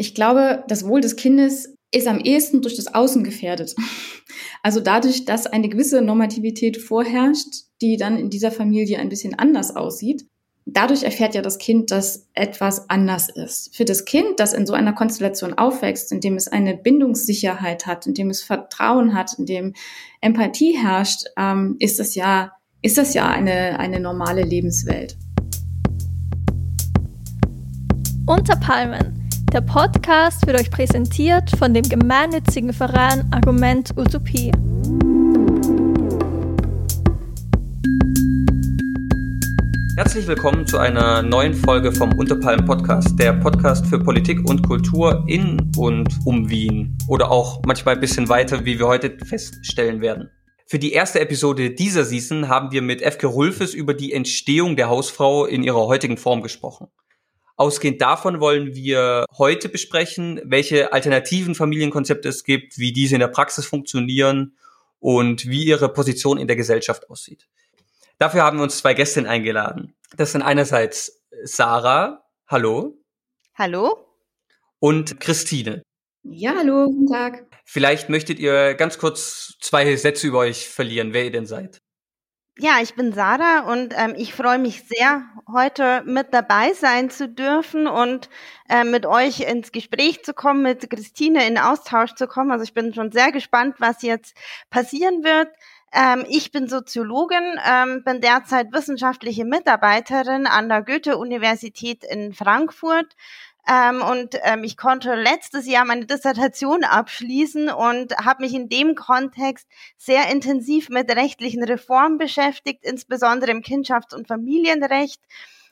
Ich glaube, das Wohl des Kindes ist am ehesten durch das Außen gefährdet. Also dadurch, dass eine gewisse Normativität vorherrscht, die dann in dieser Familie ein bisschen anders aussieht. Dadurch erfährt ja das Kind, dass etwas anders ist. Für das Kind, das in so einer Konstellation aufwächst, in dem es eine Bindungssicherheit hat, in dem es Vertrauen hat, in dem Empathie herrscht, ähm, ist das ja, ist das ja eine, eine normale Lebenswelt. Unter Palmen der Podcast wird euch präsentiert von dem gemeinnützigen Verein Argument Utopie. Herzlich willkommen zu einer neuen Folge vom Unterpalmen Podcast, der Podcast für Politik und Kultur in und um Wien oder auch manchmal ein bisschen weiter, wie wir heute feststellen werden. Für die erste Episode dieser Season haben wir mit Efke Rulfes über die Entstehung der Hausfrau in ihrer heutigen Form gesprochen. Ausgehend davon wollen wir heute besprechen, welche alternativen Familienkonzepte es gibt, wie diese in der Praxis funktionieren und wie ihre Position in der Gesellschaft aussieht. Dafür haben wir uns zwei Gästinnen eingeladen. Das sind einerseits Sarah, hallo. Hallo. Und Christine. Ja, hallo, guten Tag. Vielleicht möchtet ihr ganz kurz zwei Sätze über euch verlieren, wer ihr denn seid. Ja, ich bin Sarah und ähm, ich freue mich sehr, heute mit dabei sein zu dürfen und äh, mit euch ins Gespräch zu kommen, mit Christine in Austausch zu kommen. Also ich bin schon sehr gespannt, was jetzt passieren wird. Ähm, ich bin Soziologin, ähm, bin derzeit wissenschaftliche Mitarbeiterin an der Goethe-Universität in Frankfurt ähm, und ähm, ich konnte letztes Jahr meine Dissertation abschließen und habe mich in dem Kontext sehr intensiv mit rechtlichen Reformen beschäftigt, insbesondere im Kindschafts- und Familienrecht.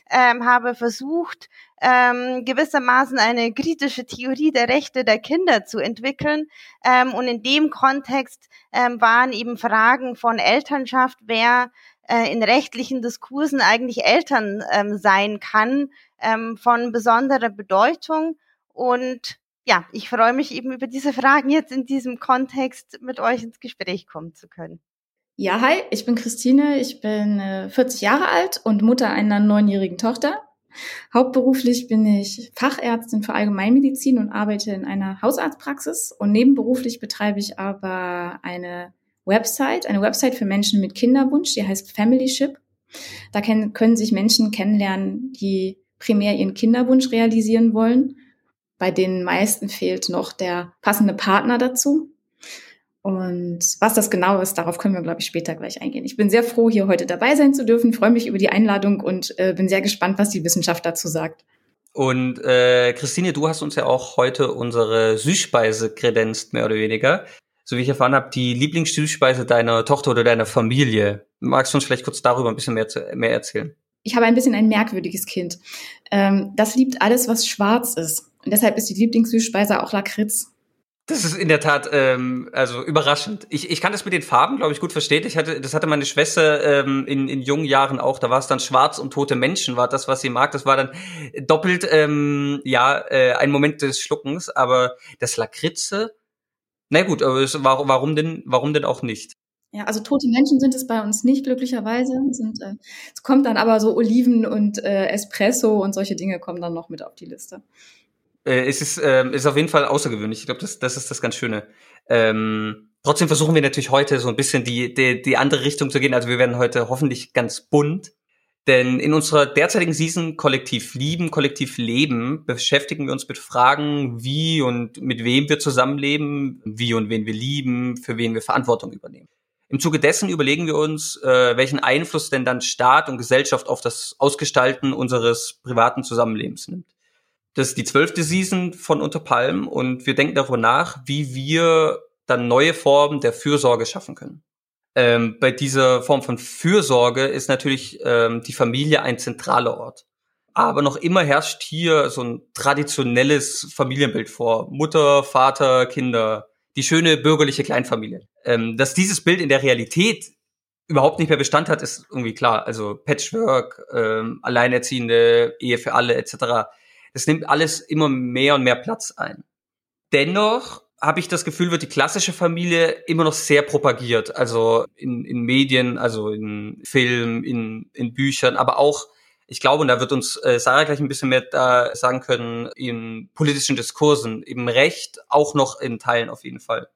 Ähm, habe versucht, ähm, gewissermaßen eine kritische Theorie der Rechte der Kinder zu entwickeln. Ähm, und in dem Kontext ähm, waren eben Fragen von Elternschaft, wer äh, in rechtlichen Diskursen eigentlich Eltern ähm, sein kann, ähm, von besonderer Bedeutung. Und ja, ich freue mich eben über diese Fragen jetzt in diesem Kontext mit euch ins Gespräch kommen zu können. Ja, hi, ich bin Christine, ich bin äh, 40 Jahre alt und Mutter einer neunjährigen Tochter. Hauptberuflich bin ich Fachärztin für Allgemeinmedizin und arbeite in einer Hausarztpraxis und nebenberuflich betreibe ich aber eine Website, eine Website für Menschen mit Kinderwunsch, die heißt Familyship. Da können sich Menschen kennenlernen, die primär ihren Kinderwunsch realisieren wollen. Bei den meisten fehlt noch der passende Partner dazu. Und was das genau ist, darauf können wir, glaube ich, später gleich eingehen. Ich bin sehr froh, hier heute dabei sein zu dürfen, freue mich über die Einladung und äh, bin sehr gespannt, was die Wissenschaft dazu sagt. Und äh, Christine, du hast uns ja auch heute unsere Süßspeise kredenzt, mehr oder weniger. So wie ich erfahren habe, die Lieblingssüßspeise deiner Tochter oder deiner Familie. Magst du uns vielleicht kurz darüber ein bisschen mehr, zu, mehr erzählen? Ich habe ein bisschen ein merkwürdiges Kind. Ähm, das liebt alles, was schwarz ist. Und deshalb ist die Lieblingssüßspeise auch Lakritz. Das ist in der Tat ähm, also überraschend. Ich, ich kann das mit den Farben, glaube ich, gut verstehen. Ich hatte, das hatte meine Schwester ähm, in, in jungen Jahren auch. Da war es dann schwarz und tote Menschen, war das, was sie mag. Das war dann doppelt ähm, ja äh, ein Moment des Schluckens. Aber das Lakritze, na gut, aber es, warum denn, warum denn auch nicht? Ja, also tote Menschen sind es bei uns nicht, glücklicherweise. Sind, äh, es kommt dann aber so Oliven und äh, Espresso und solche Dinge kommen dann noch mit auf die Liste. Äh, es ist, äh, ist auf jeden Fall außergewöhnlich. Ich glaube, das, das ist das ganz Schöne. Ähm, trotzdem versuchen wir natürlich heute so ein bisschen die, die, die andere Richtung zu gehen. Also wir werden heute hoffentlich ganz bunt. Denn in unserer derzeitigen Season Kollektiv Lieben, Kollektiv Leben beschäftigen wir uns mit Fragen, wie und mit wem wir zusammenleben, wie und wen wir lieben, für wen wir Verantwortung übernehmen. Im Zuge dessen überlegen wir uns, äh, welchen Einfluss denn dann Staat und Gesellschaft auf das Ausgestalten unseres privaten Zusammenlebens nimmt. Das ist die zwölfte Season von Unter Palmen und wir denken darüber nach, wie wir dann neue Formen der Fürsorge schaffen können. Ähm, bei dieser Form von Fürsorge ist natürlich ähm, die Familie ein zentraler Ort. Aber noch immer herrscht hier so ein traditionelles Familienbild vor. Mutter, Vater, Kinder, die schöne bürgerliche Kleinfamilie. Ähm, dass dieses Bild in der Realität überhaupt nicht mehr Bestand hat, ist irgendwie klar. Also Patchwork, ähm, Alleinerziehende, Ehe für alle etc. Das nimmt alles immer mehr und mehr Platz ein. Dennoch habe ich das Gefühl, wird die klassische Familie immer noch sehr propagiert. Also in, in Medien, also in Filmen, in, in Büchern, aber auch Ich glaube, und da wird uns äh, Sarah gleich ein bisschen mehr da sagen können, in politischen Diskursen, eben Recht auch noch in Teilen auf jeden Fall.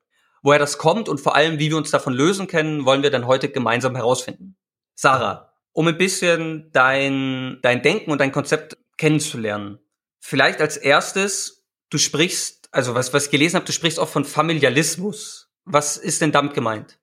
Woher das kommt und vor allem, wie wir uns davon lösen können, wollen wir dann heute gemeinsam herausfinden. Sarah, um ein bisschen dein, dein Denken und dein Konzept kennenzulernen. Vielleicht als erstes, du sprichst, also was, was ich gelesen habe, du sprichst auch von Familialismus. Was ist denn damit gemeint?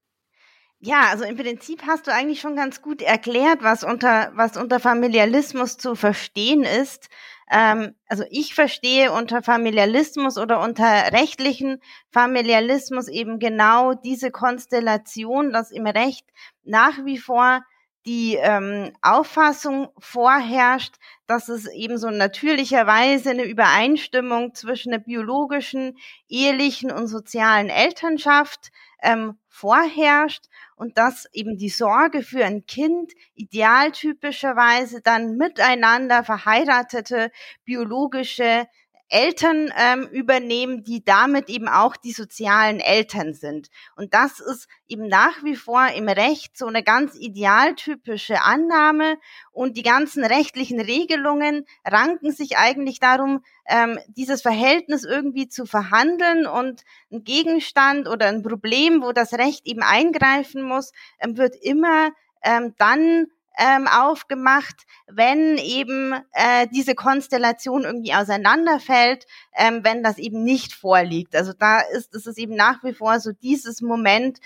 Ja, also im Prinzip hast du eigentlich schon ganz gut erklärt, was unter, was unter Familialismus zu verstehen ist. Ähm, also ich verstehe unter Familialismus oder unter rechtlichen Familialismus eben genau diese Konstellation, dass im Recht nach wie vor die ähm, Auffassung vorherrscht, dass es eben so natürlicherweise eine Übereinstimmung zwischen der biologischen, ehelichen und sozialen Elternschaft ähm, vorherrscht und dass eben die Sorge für ein Kind idealtypischerweise dann miteinander verheiratete biologische Eltern ähm, übernehmen, die damit eben auch die sozialen Eltern sind. Und das ist eben nach wie vor im Recht so eine ganz idealtypische Annahme. Und die ganzen rechtlichen Regelungen ranken sich eigentlich darum, ähm, dieses Verhältnis irgendwie zu verhandeln und ein Gegenstand oder ein Problem, wo das Recht eben eingreifen muss, ähm, wird immer ähm, dann ähm, aufgemacht, wenn eben äh, diese Konstellation irgendwie auseinanderfällt, ähm, wenn das eben nicht vorliegt. Also da ist, ist es eben nach wie vor so dieses Moment,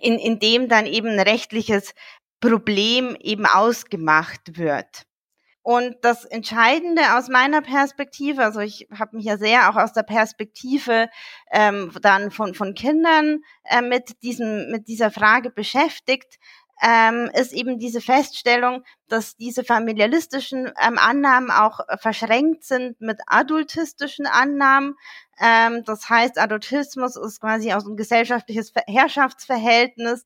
in, in dem dann eben ein rechtliches Problem eben ausgemacht wird. Und das Entscheidende aus meiner Perspektive, also ich habe mich ja sehr auch aus der Perspektive ähm, dann von, von Kindern äh, mit, diesem, mit dieser Frage beschäftigt, ähm, ist eben diese Feststellung, dass diese familialistischen ähm, Annahmen auch äh, verschränkt sind mit adultistischen Annahmen. Ähm, das heißt, Adultismus ist quasi auch so ein gesellschaftliches Herrschaftsverhältnis,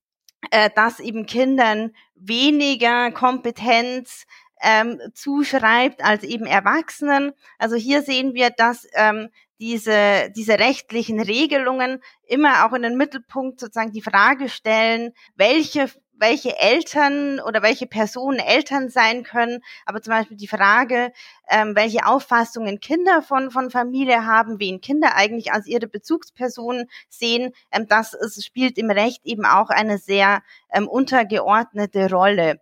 äh, das eben Kindern weniger Kompetenz ähm, zuschreibt als eben Erwachsenen. Also hier sehen wir, dass ähm, diese, diese rechtlichen Regelungen immer auch in den Mittelpunkt sozusagen die Frage stellen, welche welche Eltern oder welche Personen Eltern sein können, aber zum Beispiel die Frage, ähm, welche Auffassungen Kinder von, von Familie haben, wen Kinder eigentlich als ihre Bezugspersonen sehen, ähm, das ist, spielt im Recht eben auch eine sehr ähm, untergeordnete Rolle.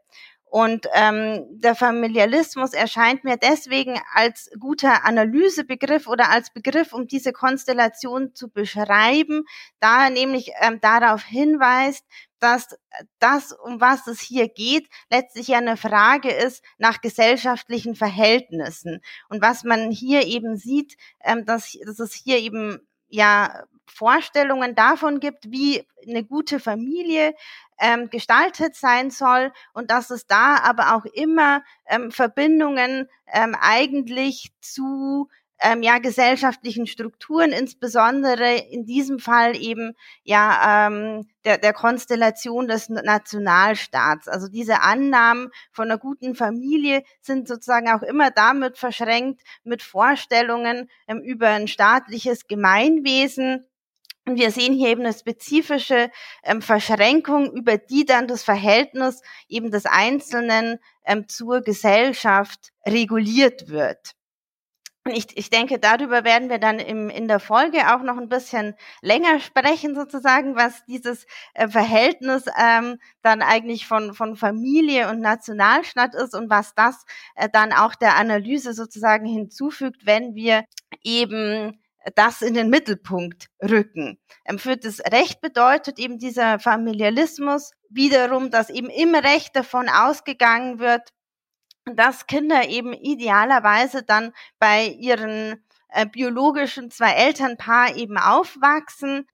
Und ähm, der Familialismus erscheint mir deswegen als guter Analysebegriff oder als Begriff, um diese Konstellation zu beschreiben, da er nämlich ähm, darauf hinweist, dass das, um was es hier geht, letztlich ja eine Frage ist nach gesellschaftlichen Verhältnissen. Und was man hier eben sieht, ähm, dass, dass es hier eben ja Vorstellungen davon gibt, wie eine gute Familie ähm, gestaltet sein soll und dass es da aber auch immer ähm, Verbindungen ähm, eigentlich zu ähm, ja gesellschaftlichen Strukturen, insbesondere in diesem Fall eben ja ähm, der, der Konstellation des Nationalstaats. Also diese Annahmen von einer guten Familie sind sozusagen auch immer damit verschränkt mit Vorstellungen ähm, über ein staatliches Gemeinwesen. Und wir sehen hier eben eine spezifische ähm, Verschränkung, über die dann das Verhältnis eben des Einzelnen ähm, zur Gesellschaft reguliert wird. Ich, ich denke, darüber werden wir dann im, in der Folge auch noch ein bisschen länger sprechen, sozusagen, was dieses äh, Verhältnis ähm, dann eigentlich von, von Familie und Nationalstaat ist und was das äh, dann auch der Analyse sozusagen hinzufügt, wenn wir eben das in den Mittelpunkt rücken. Ähm, für das Recht bedeutet eben dieser Familialismus wiederum, dass eben im Recht davon ausgegangen wird, dass Kinder eben idealerweise dann bei ihren äh, biologischen zwei Elternpaar eben aufwachsen.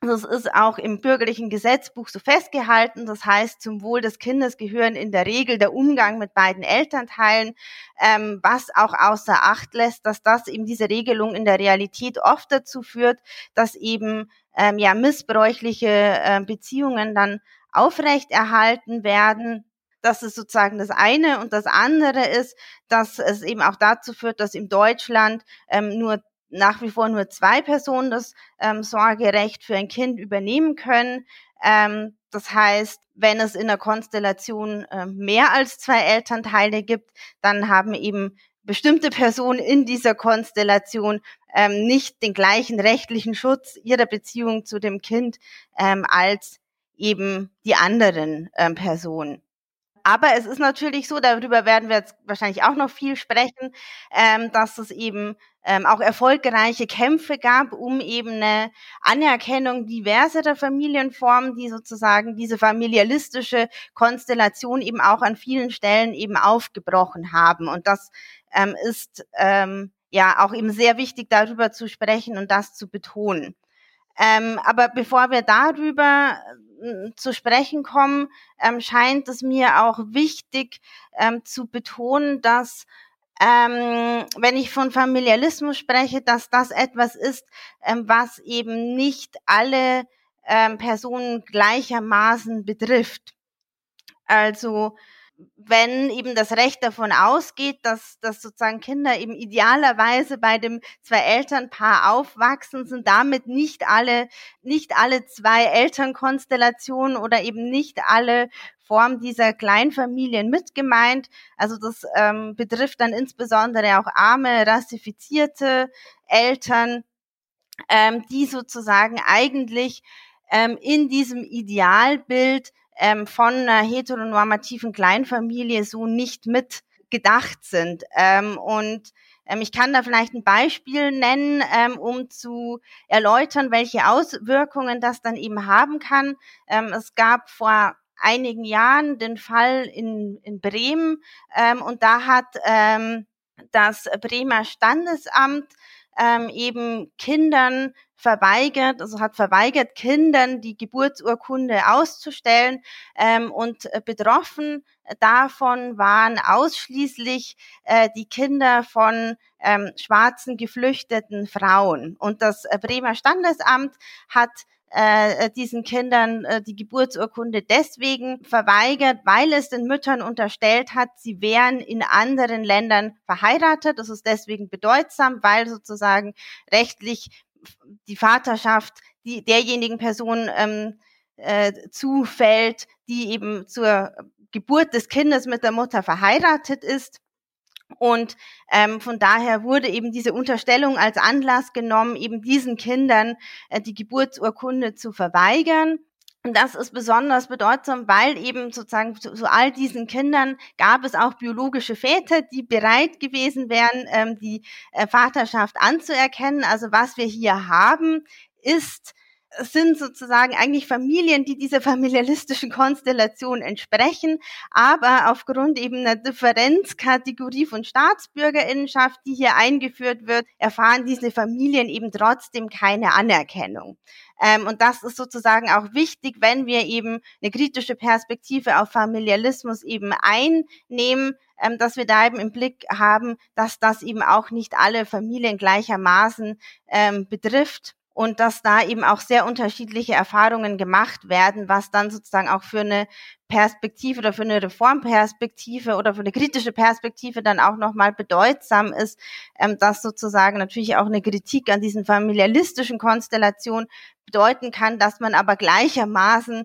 Das ist auch im bürgerlichen Gesetzbuch so festgehalten. Das heißt, zum Wohl des Kindes gehören in der Regel der Umgang mit beiden Elternteilen, ähm, was auch außer Acht lässt, dass das eben diese Regelung in der Realität oft dazu führt, dass eben ähm, ja missbräuchliche äh, Beziehungen dann aufrechterhalten werden das ist sozusagen das eine. Und das andere ist, dass es eben auch dazu führt, dass in Deutschland ähm, nur nach wie vor nur zwei Personen das ähm, Sorgerecht für ein Kind übernehmen können. Ähm, das heißt, wenn es in der Konstellation äh, mehr als zwei Elternteile gibt, dann haben eben bestimmte Personen in dieser Konstellation ähm, nicht den gleichen rechtlichen Schutz ihrer Beziehung zu dem Kind ähm, als eben die anderen ähm, Personen. Aber es ist natürlich so, darüber werden wir jetzt wahrscheinlich auch noch viel sprechen, ähm, dass es eben ähm, auch erfolgreiche Kämpfe gab, um eben eine Anerkennung diverserer Familienformen, die sozusagen diese familialistische Konstellation eben auch an vielen Stellen eben aufgebrochen haben. Und das ähm, ist ähm, ja auch eben sehr wichtig, darüber zu sprechen und das zu betonen. Ähm, aber bevor wir darüber äh, zu sprechen kommen, ähm, scheint es mir auch wichtig ähm, zu betonen, dass ähm, wenn ich von Familialismus spreche, dass das etwas ist, ähm, was eben nicht alle ähm, Personen gleichermaßen betrifft. Also wenn eben das Recht davon ausgeht, dass, dass sozusagen Kinder eben idealerweise bei dem zwei Elternpaar aufwachsen, sind damit nicht alle, nicht alle zwei Elternkonstellationen oder eben nicht alle Formen dieser Kleinfamilien mit gemeint. Also das ähm, betrifft dann insbesondere auch arme, rassifizierte Eltern, ähm, die sozusagen eigentlich ähm, in diesem Idealbild ähm, von einer heteronormativen Kleinfamilie so nicht mitgedacht sind. Ähm, und ähm, ich kann da vielleicht ein Beispiel nennen, ähm, um zu erläutern, welche Auswirkungen das dann eben haben kann. Ähm, es gab vor einigen Jahren den Fall in, in Bremen ähm, und da hat das Bremer Standesamt ähm, eben Kindern verweigert, also hat verweigert, Kindern die Geburtsurkunde auszustellen. Ähm, und äh, betroffen davon waren ausschließlich äh, die Kinder von ähm, schwarzen geflüchteten Frauen. Und das äh, Bremer Standesamt hat äh, diesen Kindern äh, die Geburtsurkunde deswegen verweigert, weil es den Müttern unterstellt hat, sie wären in anderen Ländern verheiratet. Das ist deswegen bedeutsam, weil sozusagen rechtlich die Vaterschaft die, derjenigen Person ähm, äh, zufällt, die eben zur Geburt des Kindes mit der Mutter verheiratet ist. Und ähm, von daher wurde eben diese Unterstellung als Anlass genommen, eben diesen Kindern äh, die Geburtsurkunde zu verweigern. Und das ist besonders bedeutsam, weil eben sozusagen zu, zu, all diesen Kindern gab es auch biologische Väter, die bereit gewesen wären, ähm, die äh, Vaterschaft anzuerkennen. Also was wir hier haben, ist sind sozusagen eigentlich Familien, die dieser familialistischen Konstellation entsprechen, aber aufgrund eben einer Differenzkategorie von Staatsbürgerinnenschaft, die hier eingeführt wird, erfahren diese Familien eben trotzdem keine Anerkennung. Ähm, und das ist sozusagen auch wichtig, wenn wir eben eine kritische Perspektive auf Familialismus eben einnehmen, ähm, dass wir da eben im Blick haben, dass das eben auch nicht alle Familien gleichermaßen ähm, betrifft und dass da eben auch sehr unterschiedliche Erfahrungen gemacht werden, was dann sozusagen auch für eine Perspektive oder für eine Reformperspektive oder für eine kritische Perspektive dann auch nochmal bedeutsam ist, ähm, dass sozusagen natürlich auch eine Kritik an diesen familialistischen Konstellationen bedeuten kann, dass man aber gleichermaßen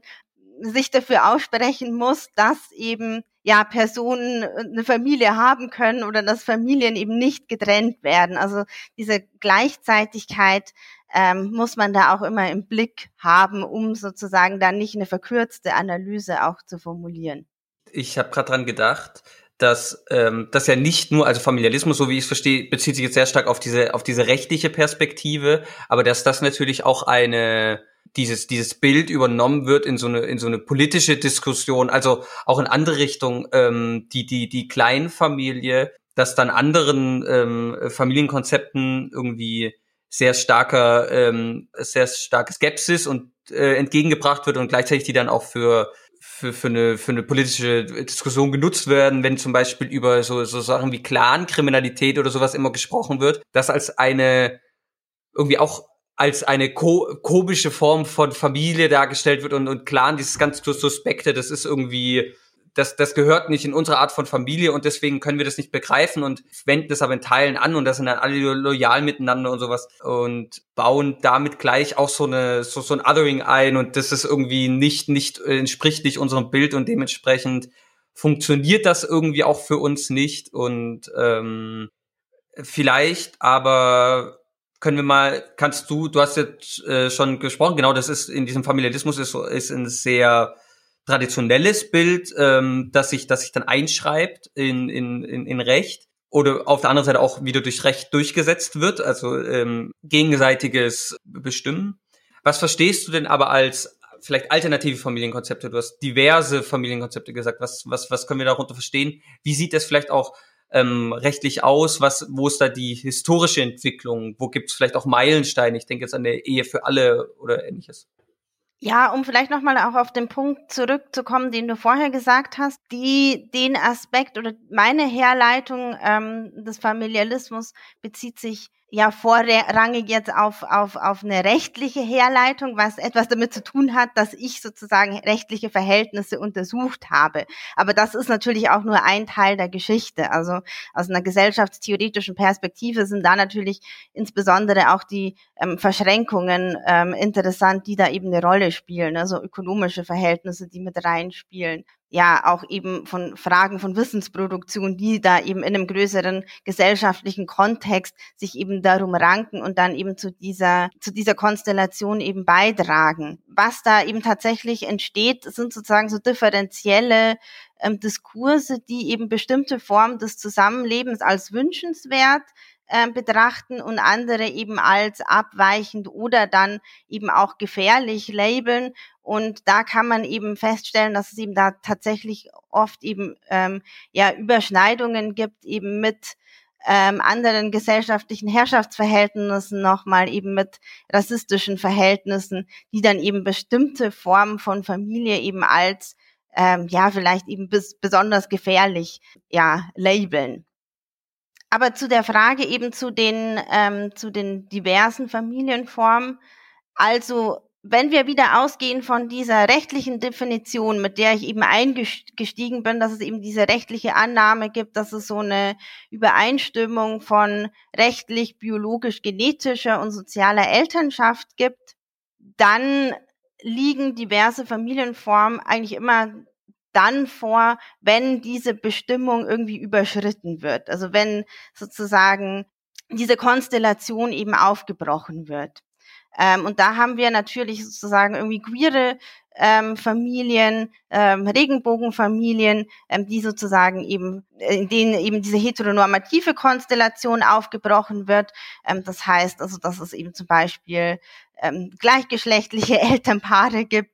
sich dafür aussprechen muss, dass eben ja Personen eine Familie haben können oder dass Familien eben nicht getrennt werden. Also diese Gleichzeitigkeit ähm, muss man da auch immer im Blick haben, um sozusagen dann nicht eine verkürzte Analyse auch zu formulieren. Ich habe gerade dran gedacht, dass ähm, das ja nicht nur, also Familialismus, so wie ich es verstehe, bezieht sich jetzt sehr stark auf diese auf diese rechtliche Perspektive, aber dass das natürlich auch eine dieses dieses Bild übernommen wird in so eine in so eine politische Diskussion, also auch in andere Richtungen, ähm, die die die Kleinfamilie, dass dann anderen ähm, Familienkonzepten irgendwie sehr starker, ähm, sehr starke Skepsis und äh, entgegengebracht wird und gleichzeitig die dann auch für für, für, eine, für eine politische Diskussion genutzt werden, wenn zum Beispiel über so, so Sachen wie Clankriminalität oder sowas immer gesprochen wird, das als eine irgendwie auch als eine ko komische Form von Familie dargestellt wird und, und Clan, dieses ganz suspekte, das ist irgendwie das, das gehört nicht in unsere Art von Familie und deswegen können wir das nicht begreifen und wenden das aber in Teilen an und das sind dann alle loyal miteinander und sowas und bauen damit gleich auch so eine so, so ein Othering ein und das ist irgendwie nicht nicht entspricht nicht unserem Bild und dementsprechend funktioniert das irgendwie auch für uns nicht und ähm, vielleicht aber können wir mal, kannst du, du hast jetzt äh, schon gesprochen, genau, das ist in diesem Familialismus ist, ist ein sehr traditionelles Bild, ähm, das sich, das sich dann einschreibt in, in, in, in Recht oder auf der anderen Seite auch wieder durch Recht durchgesetzt wird, also ähm, gegenseitiges Bestimmen. Was verstehst du denn aber als vielleicht alternative Familienkonzepte? Du hast diverse Familienkonzepte gesagt. Was, was, was können wir darunter verstehen? Wie sieht das vielleicht auch ähm, rechtlich aus? Was, wo ist da die historische Entwicklung? Wo gibt es vielleicht auch Meilensteine? Ich denke jetzt an der Ehe für alle oder ähnliches. Ja, um vielleicht nochmal auch auf den Punkt zurückzukommen, den du vorher gesagt hast, die, den Aspekt oder meine Herleitung ähm, des Familialismus bezieht sich ja vorrangig jetzt auf, auf, auf eine rechtliche Herleitung, was etwas damit zu tun hat, dass ich sozusagen rechtliche Verhältnisse untersucht habe. Aber das ist natürlich auch nur ein Teil der Geschichte. Also aus einer gesellschaftstheoretischen Perspektive sind da natürlich insbesondere auch die ähm, Verschränkungen ähm, interessant, die da eben eine Rolle spielen, also ökonomische Verhältnisse, die mit reinspielen ja auch eben von Fragen von Wissensproduktion, die da eben in einem größeren gesellschaftlichen Kontext sich eben darum ranken und dann eben zu dieser, zu dieser Konstellation eben beitragen. Was da eben tatsächlich entsteht, sind sozusagen so differenzielle ähm, Diskurse, die eben bestimmte Formen des Zusammenlebens als wünschenswert äh, betrachten und andere eben als abweichend oder dann eben auch gefährlich labeln. Und da kann man eben feststellen, dass es eben da tatsächlich oft eben ähm, ja Überschneidungen gibt, eben mit ähm, anderen gesellschaftlichen Herrschaftsverhältnissen nochmal eben mit rassistischen Verhältnissen, die dann eben bestimmte Formen von Familie eben als ähm, ja vielleicht eben bis, besonders gefährlich ja labeln. Aber zu der Frage eben zu den, ähm, zu den diversen Familienformen. Also, wenn wir wieder ausgehen von dieser rechtlichen Definition, mit der ich eben eingestiegen bin, dass es eben diese rechtliche Annahme gibt, dass es so eine Übereinstimmung von rechtlich, biologisch, genetischer und sozialer Elternschaft gibt, dann liegen diverse Familienformen eigentlich immer dann vor, wenn diese Bestimmung irgendwie überschritten wird. Also wenn sozusagen diese Konstellation eben aufgebrochen wird. Ähm, und da haben wir natürlich sozusagen irgendwie queere ähm, Familien, ähm, Regenbogenfamilien, ähm, die sozusagen eben, in denen eben diese heteronormative Konstellation aufgebrochen wird. Ähm, das heißt also, dass es eben zum Beispiel ähm, gleichgeschlechtliche Elternpaare gibt,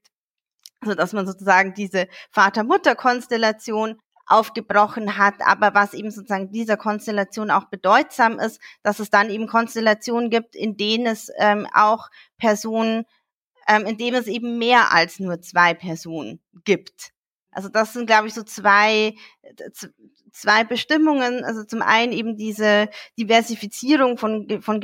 also dass man sozusagen diese Vater-Mutter-Konstellation aufgebrochen hat, aber was eben sozusagen dieser Konstellation auch bedeutsam ist, dass es dann eben Konstellationen gibt, in denen es ähm, auch Personen, ähm, in denen es eben mehr als nur zwei Personen gibt. Also das sind, glaube ich, so zwei, zwei Bestimmungen. Also zum einen eben diese Diversifizierung von, von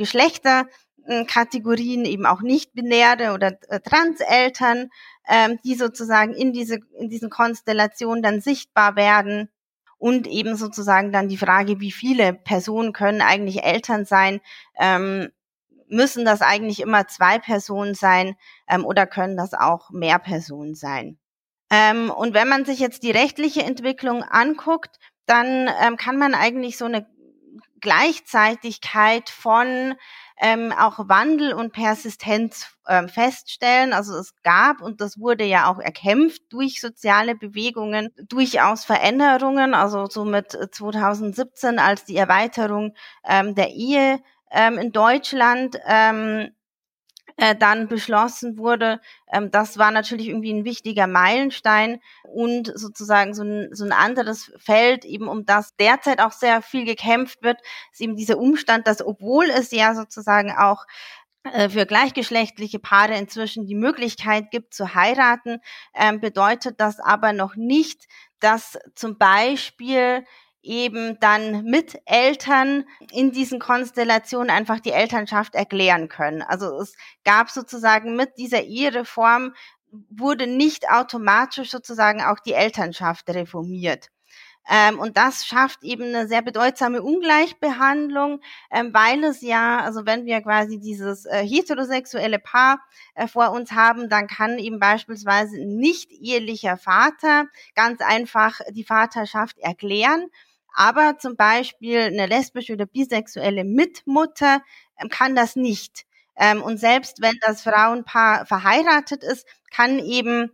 Geschlechterkategorien, eben auch nicht-binäre oder äh, Transeltern, ähm, die sozusagen in diese in diesen Konstellationen dann sichtbar werden und eben sozusagen dann die Frage, wie viele Personen können eigentlich Eltern sein? Ähm, müssen das eigentlich immer zwei Personen sein ähm, oder können das auch mehr Personen sein? Ähm, und wenn man sich jetzt die rechtliche Entwicklung anguckt, dann ähm, kann man eigentlich so eine Gleichzeitigkeit von ähm, auch Wandel und Persistenz ähm, feststellen. Also es gab, und das wurde ja auch erkämpft durch soziale Bewegungen, durchaus Veränderungen. Also so mit 2017 als die Erweiterung ähm, der Ehe ähm, in Deutschland ähm, äh, dann beschlossen wurde. Ähm, das war natürlich irgendwie ein wichtiger Meilenstein und sozusagen so ein, so ein anderes Feld, eben um das derzeit auch sehr viel gekämpft wird, ist eben dieser Umstand, dass obwohl es ja sozusagen auch äh, für gleichgeschlechtliche Paare inzwischen die Möglichkeit gibt zu heiraten, ähm, bedeutet das aber noch nicht, dass zum Beispiel eben dann mit Eltern in diesen Konstellationen einfach die Elternschaft erklären können. Also es gab sozusagen mit dieser Ehereform wurde nicht automatisch sozusagen auch die Elternschaft reformiert. Ähm, und das schafft eben eine sehr bedeutsame Ungleichbehandlung, ähm, weil es ja, also wenn wir quasi dieses äh, heterosexuelle Paar äh, vor uns haben, dann kann eben beispielsweise nicht ehelicher Vater ganz einfach die Vaterschaft erklären. Aber zum Beispiel eine lesbische oder bisexuelle Mitmutter ähm, kann das nicht. Ähm, und selbst wenn das Frauenpaar verheiratet ist, kann eben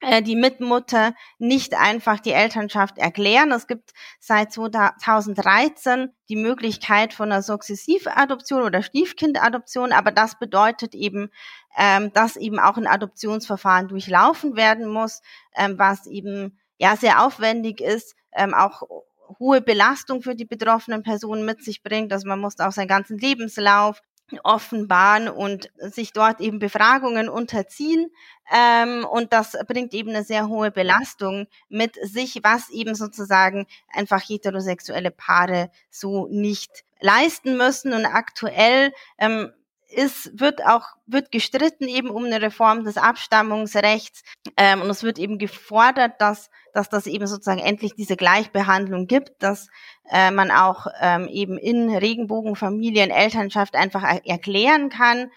äh, die Mitmutter nicht einfach die Elternschaft erklären. Es gibt seit 2013 die Möglichkeit von einer Sukzessivadoption oder Stiefkindadoption, aber das bedeutet eben, ähm, dass eben auch ein Adoptionsverfahren durchlaufen werden muss, was eben ja sehr aufwendig ist, auch hohe Belastung für die betroffenen Personen mit sich bringt. Also man muss auch seinen ganzen Lebenslauf offenbaren und sich dort eben Befragungen unterziehen. Ähm, und das bringt eben eine sehr hohe Belastung mit sich, was eben sozusagen einfach heterosexuelle Paare so nicht leisten müssen. Und aktuell ähm, ist, wird auch, wird gestritten eben um eine Reform des Abstammungsrechts. Ähm, und es wird eben gefordert, dass, dass das eben sozusagen endlich diese Gleichbehandlung gibt, dass äh, man auch ähm, eben in Regenbogenfamilien Elternschaft einfach er erklären kann.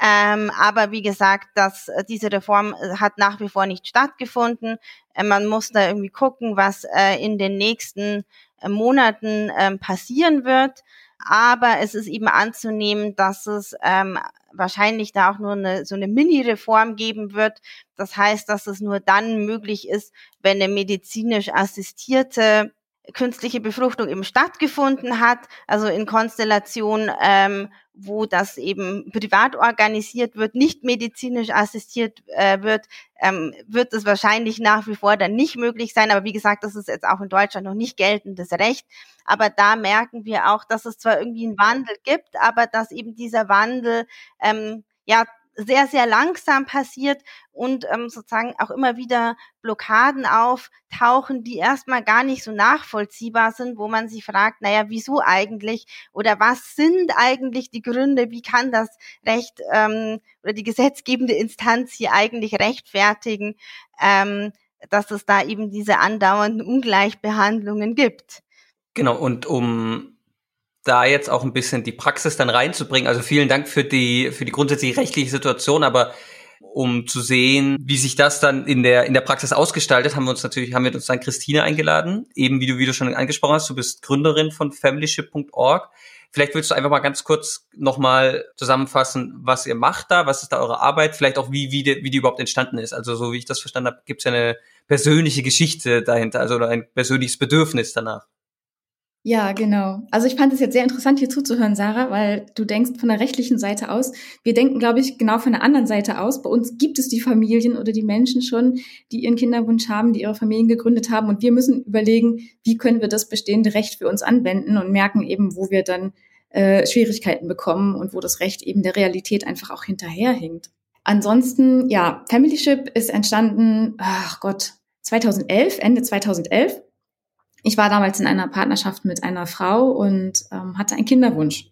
Ähm, aber wie gesagt, dass äh, diese Reform äh, hat nach wie vor nicht stattgefunden. Äh, man muss da irgendwie gucken, was äh, in den nächsten äh, Monaten äh, passieren wird. Aber es ist eben anzunehmen, dass es ähm, wahrscheinlich da auch nur eine, so eine Mini-Reform geben wird. Das heißt, dass es nur dann möglich ist, wenn eine medizinisch assistierte künstliche Befruchtung eben stattgefunden hat, also in Konstellation, ähm, wo das eben privat organisiert wird, nicht medizinisch assistiert äh, wird, ähm, wird es wahrscheinlich nach wie vor dann nicht möglich sein. Aber wie gesagt, das ist jetzt auch in Deutschland noch nicht geltendes Recht. Aber da merken wir auch, dass es zwar irgendwie einen Wandel gibt, aber dass eben dieser Wandel ähm, ja sehr, sehr langsam passiert und ähm, sozusagen auch immer wieder Blockaden auftauchen, die erstmal gar nicht so nachvollziehbar sind, wo man sich fragt, naja, wieso eigentlich oder was sind eigentlich die Gründe, wie kann das Recht ähm, oder die gesetzgebende Instanz hier eigentlich rechtfertigen, ähm, dass es da eben diese andauernden Ungleichbehandlungen gibt. Genau, und um da jetzt auch ein bisschen die Praxis dann reinzubringen. Also vielen Dank für die, für die grundsätzliche rechtliche Situation, aber um zu sehen, wie sich das dann in der, in der Praxis ausgestaltet, haben wir uns natürlich, haben wir uns dann Christine eingeladen. Eben wie du, wie du schon angesprochen hast, du bist Gründerin von familyship.org. Vielleicht willst du einfach mal ganz kurz nochmal zusammenfassen, was ihr macht da, was ist da eure Arbeit, vielleicht auch wie, wie, die, wie die überhaupt entstanden ist. Also so wie ich das verstanden habe, gibt es ja eine persönliche Geschichte dahinter, also ein persönliches Bedürfnis danach. Ja, genau. Also ich fand es jetzt sehr interessant, hier zuzuhören, Sarah, weil du denkst von der rechtlichen Seite aus. Wir denken, glaube ich, genau von der anderen Seite aus. Bei uns gibt es die Familien oder die Menschen schon, die ihren Kinderwunsch haben, die ihre Familien gegründet haben. Und wir müssen überlegen, wie können wir das bestehende Recht für uns anwenden und merken eben, wo wir dann äh, Schwierigkeiten bekommen und wo das Recht eben der Realität einfach auch hinterherhinkt. Ansonsten, ja, Familyship ist entstanden, ach Gott, 2011, Ende 2011 ich war damals in einer Partnerschaft mit einer Frau und ähm, hatte einen Kinderwunsch.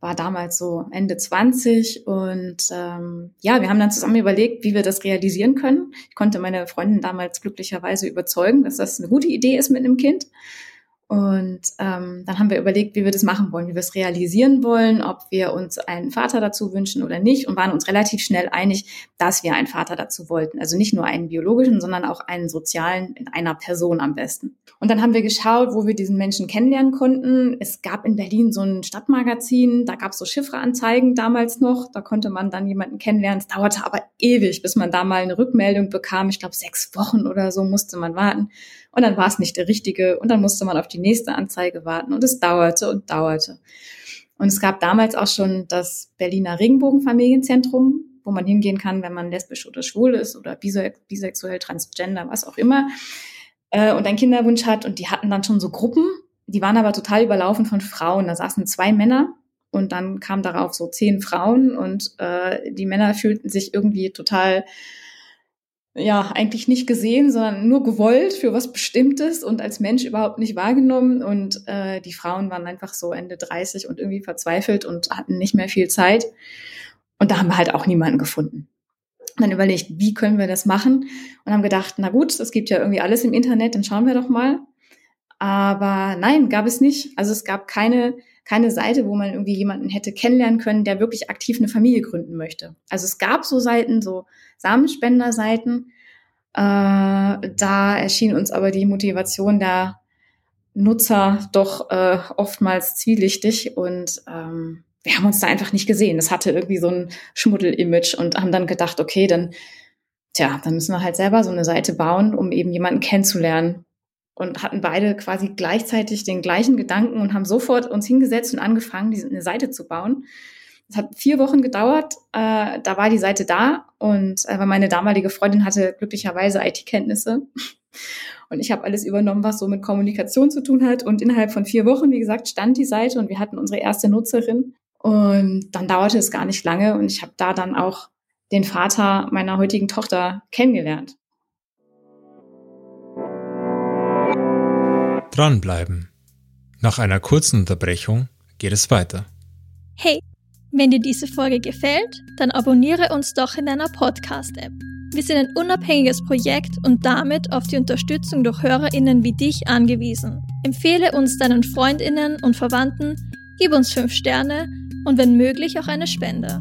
War damals so Ende 20 und ähm, ja, wir haben dann zusammen überlegt, wie wir das realisieren können. Ich konnte meine Freundin damals glücklicherweise überzeugen, dass das eine gute Idee ist mit einem Kind. Und ähm, dann haben wir überlegt, wie wir das machen wollen, wie wir es realisieren wollen, ob wir uns einen Vater dazu wünschen oder nicht und waren uns relativ schnell einig, dass wir einen Vater dazu wollten. Also nicht nur einen biologischen, sondern auch einen sozialen in einer Person am besten. Und dann haben wir geschaut, wo wir diesen Menschen kennenlernen konnten. Es gab in Berlin so ein Stadtmagazin, da gab es so Chiffreanzeigen damals noch, da konnte man dann jemanden kennenlernen. Es dauerte aber ewig, bis man da mal eine Rückmeldung bekam. Ich glaube, sechs Wochen oder so musste man warten. Und dann war es nicht der richtige und dann musste man auf die nächste Anzeige warten und es dauerte und dauerte. Und es gab damals auch schon das Berliner Regenbogenfamilienzentrum, wo man hingehen kann, wenn man lesbisch oder schwul ist oder bisexuell, transgender, was auch immer, äh, und einen Kinderwunsch hat. Und die hatten dann schon so Gruppen, die waren aber total überlaufen von Frauen. Da saßen zwei Männer und dann kamen darauf so zehn Frauen und äh, die Männer fühlten sich irgendwie total ja, eigentlich nicht gesehen, sondern nur gewollt für was Bestimmtes und als Mensch überhaupt nicht wahrgenommen. Und äh, die Frauen waren einfach so Ende 30 und irgendwie verzweifelt und hatten nicht mehr viel Zeit. Und da haben wir halt auch niemanden gefunden. dann überlegt, wie können wir das machen? Und haben gedacht, na gut, es gibt ja irgendwie alles im Internet, dann schauen wir doch mal. Aber nein, gab es nicht. Also es gab keine, keine Seite, wo man irgendwie jemanden hätte kennenlernen können, der wirklich aktiv eine Familie gründen möchte. Also es gab so Seiten, so Samenspenderseiten. Äh, da erschien uns aber die Motivation der Nutzer doch äh, oftmals zwielichtig und ähm, wir haben uns da einfach nicht gesehen. Es hatte irgendwie so ein Schmuddel-Image und haben dann gedacht, okay, dann, tja, dann müssen wir halt selber so eine Seite bauen, um eben jemanden kennenzulernen. Und hatten beide quasi gleichzeitig den gleichen Gedanken und haben sofort uns hingesetzt und angefangen, diese, eine Seite zu bauen. Es hat vier Wochen gedauert, äh, da war die Seite da und äh, meine damalige Freundin hatte glücklicherweise IT-Kenntnisse und ich habe alles übernommen, was so mit Kommunikation zu tun hat. Und innerhalb von vier Wochen, wie gesagt, stand die Seite und wir hatten unsere erste Nutzerin. Und dann dauerte es gar nicht lange und ich habe da dann auch den Vater meiner heutigen Tochter kennengelernt. Dranbleiben. Nach einer kurzen Unterbrechung geht es weiter. Hey, wenn dir diese Folge gefällt, dann abonniere uns doch in deiner Podcast-App. Wir sind ein unabhängiges Projekt und damit auf die Unterstützung durch HörerInnen wie dich angewiesen. Empfehle uns deinen FreundInnen und Verwandten, gib uns 5 Sterne und wenn möglich auch eine Spende.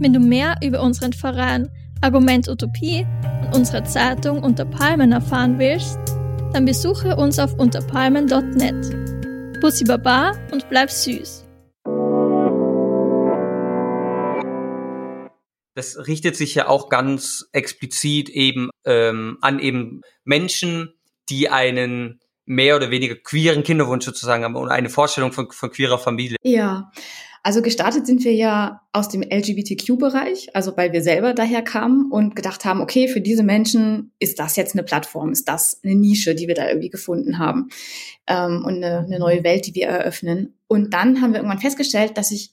Wenn du mehr über unseren Verein Argument Utopie und unsere Zeitung Unter Palmen erfahren willst, dann besuche uns auf unterpalmen.net. Bussi Baba und bleib süß. Das richtet sich ja auch ganz explizit eben ähm, an eben Menschen, die einen mehr oder weniger queeren Kinderwunsch sozusagen haben oder eine Vorstellung von, von queerer Familie. Ja, also gestartet sind wir ja aus dem LGBTQ-Bereich, also weil wir selber daher kamen und gedacht haben, okay, für diese Menschen ist das jetzt eine Plattform, ist das eine Nische, die wir da irgendwie gefunden haben ähm, und eine, eine neue Welt, die wir eröffnen. Und dann haben wir irgendwann festgestellt, dass sich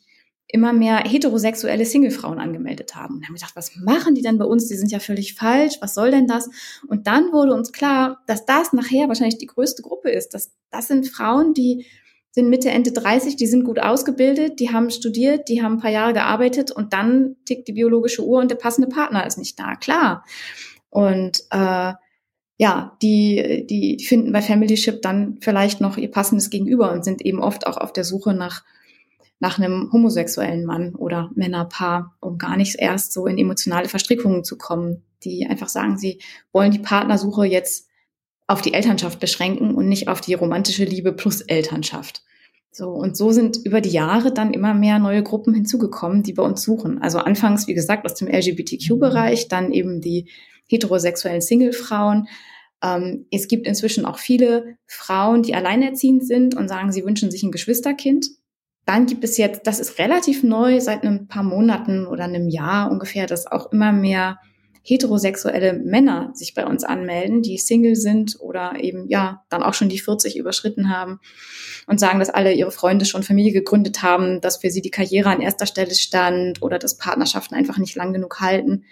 immer mehr heterosexuelle Singlefrauen angemeldet haben. Und haben gedacht, was machen die denn bei uns? Die sind ja völlig falsch. Was soll denn das? Und dann wurde uns klar, dass das nachher wahrscheinlich die größte Gruppe ist. Das, das sind Frauen, die sind Mitte, Ende 30, die sind gut ausgebildet, die haben studiert, die haben ein paar Jahre gearbeitet und dann tickt die biologische Uhr und der passende Partner ist nicht da. Klar. Und äh, ja, die, die finden bei Family Ship dann vielleicht noch ihr passendes Gegenüber und sind eben oft auch auf der Suche nach nach einem homosexuellen Mann oder Männerpaar, um gar nicht erst so in emotionale Verstrickungen zu kommen, die einfach sagen, sie wollen die Partnersuche jetzt auf die Elternschaft beschränken und nicht auf die romantische Liebe plus Elternschaft. So, und so sind über die Jahre dann immer mehr neue Gruppen hinzugekommen, die bei uns suchen. Also anfangs, wie gesagt, aus dem LGBTQ-Bereich, dann eben die heterosexuellen Single-Frauen. Ähm, es gibt inzwischen auch viele Frauen, die alleinerziehend sind und sagen, sie wünschen sich ein Geschwisterkind. Dann gibt es jetzt, das ist relativ neu, seit ein paar Monaten oder einem Jahr ungefähr, dass auch immer mehr heterosexuelle Männer sich bei uns anmelden, die Single sind oder eben ja dann auch schon die 40 überschritten haben und sagen, dass alle ihre Freunde schon Familie gegründet haben, dass für sie die Karriere an erster Stelle stand oder dass Partnerschaften einfach nicht lang genug halten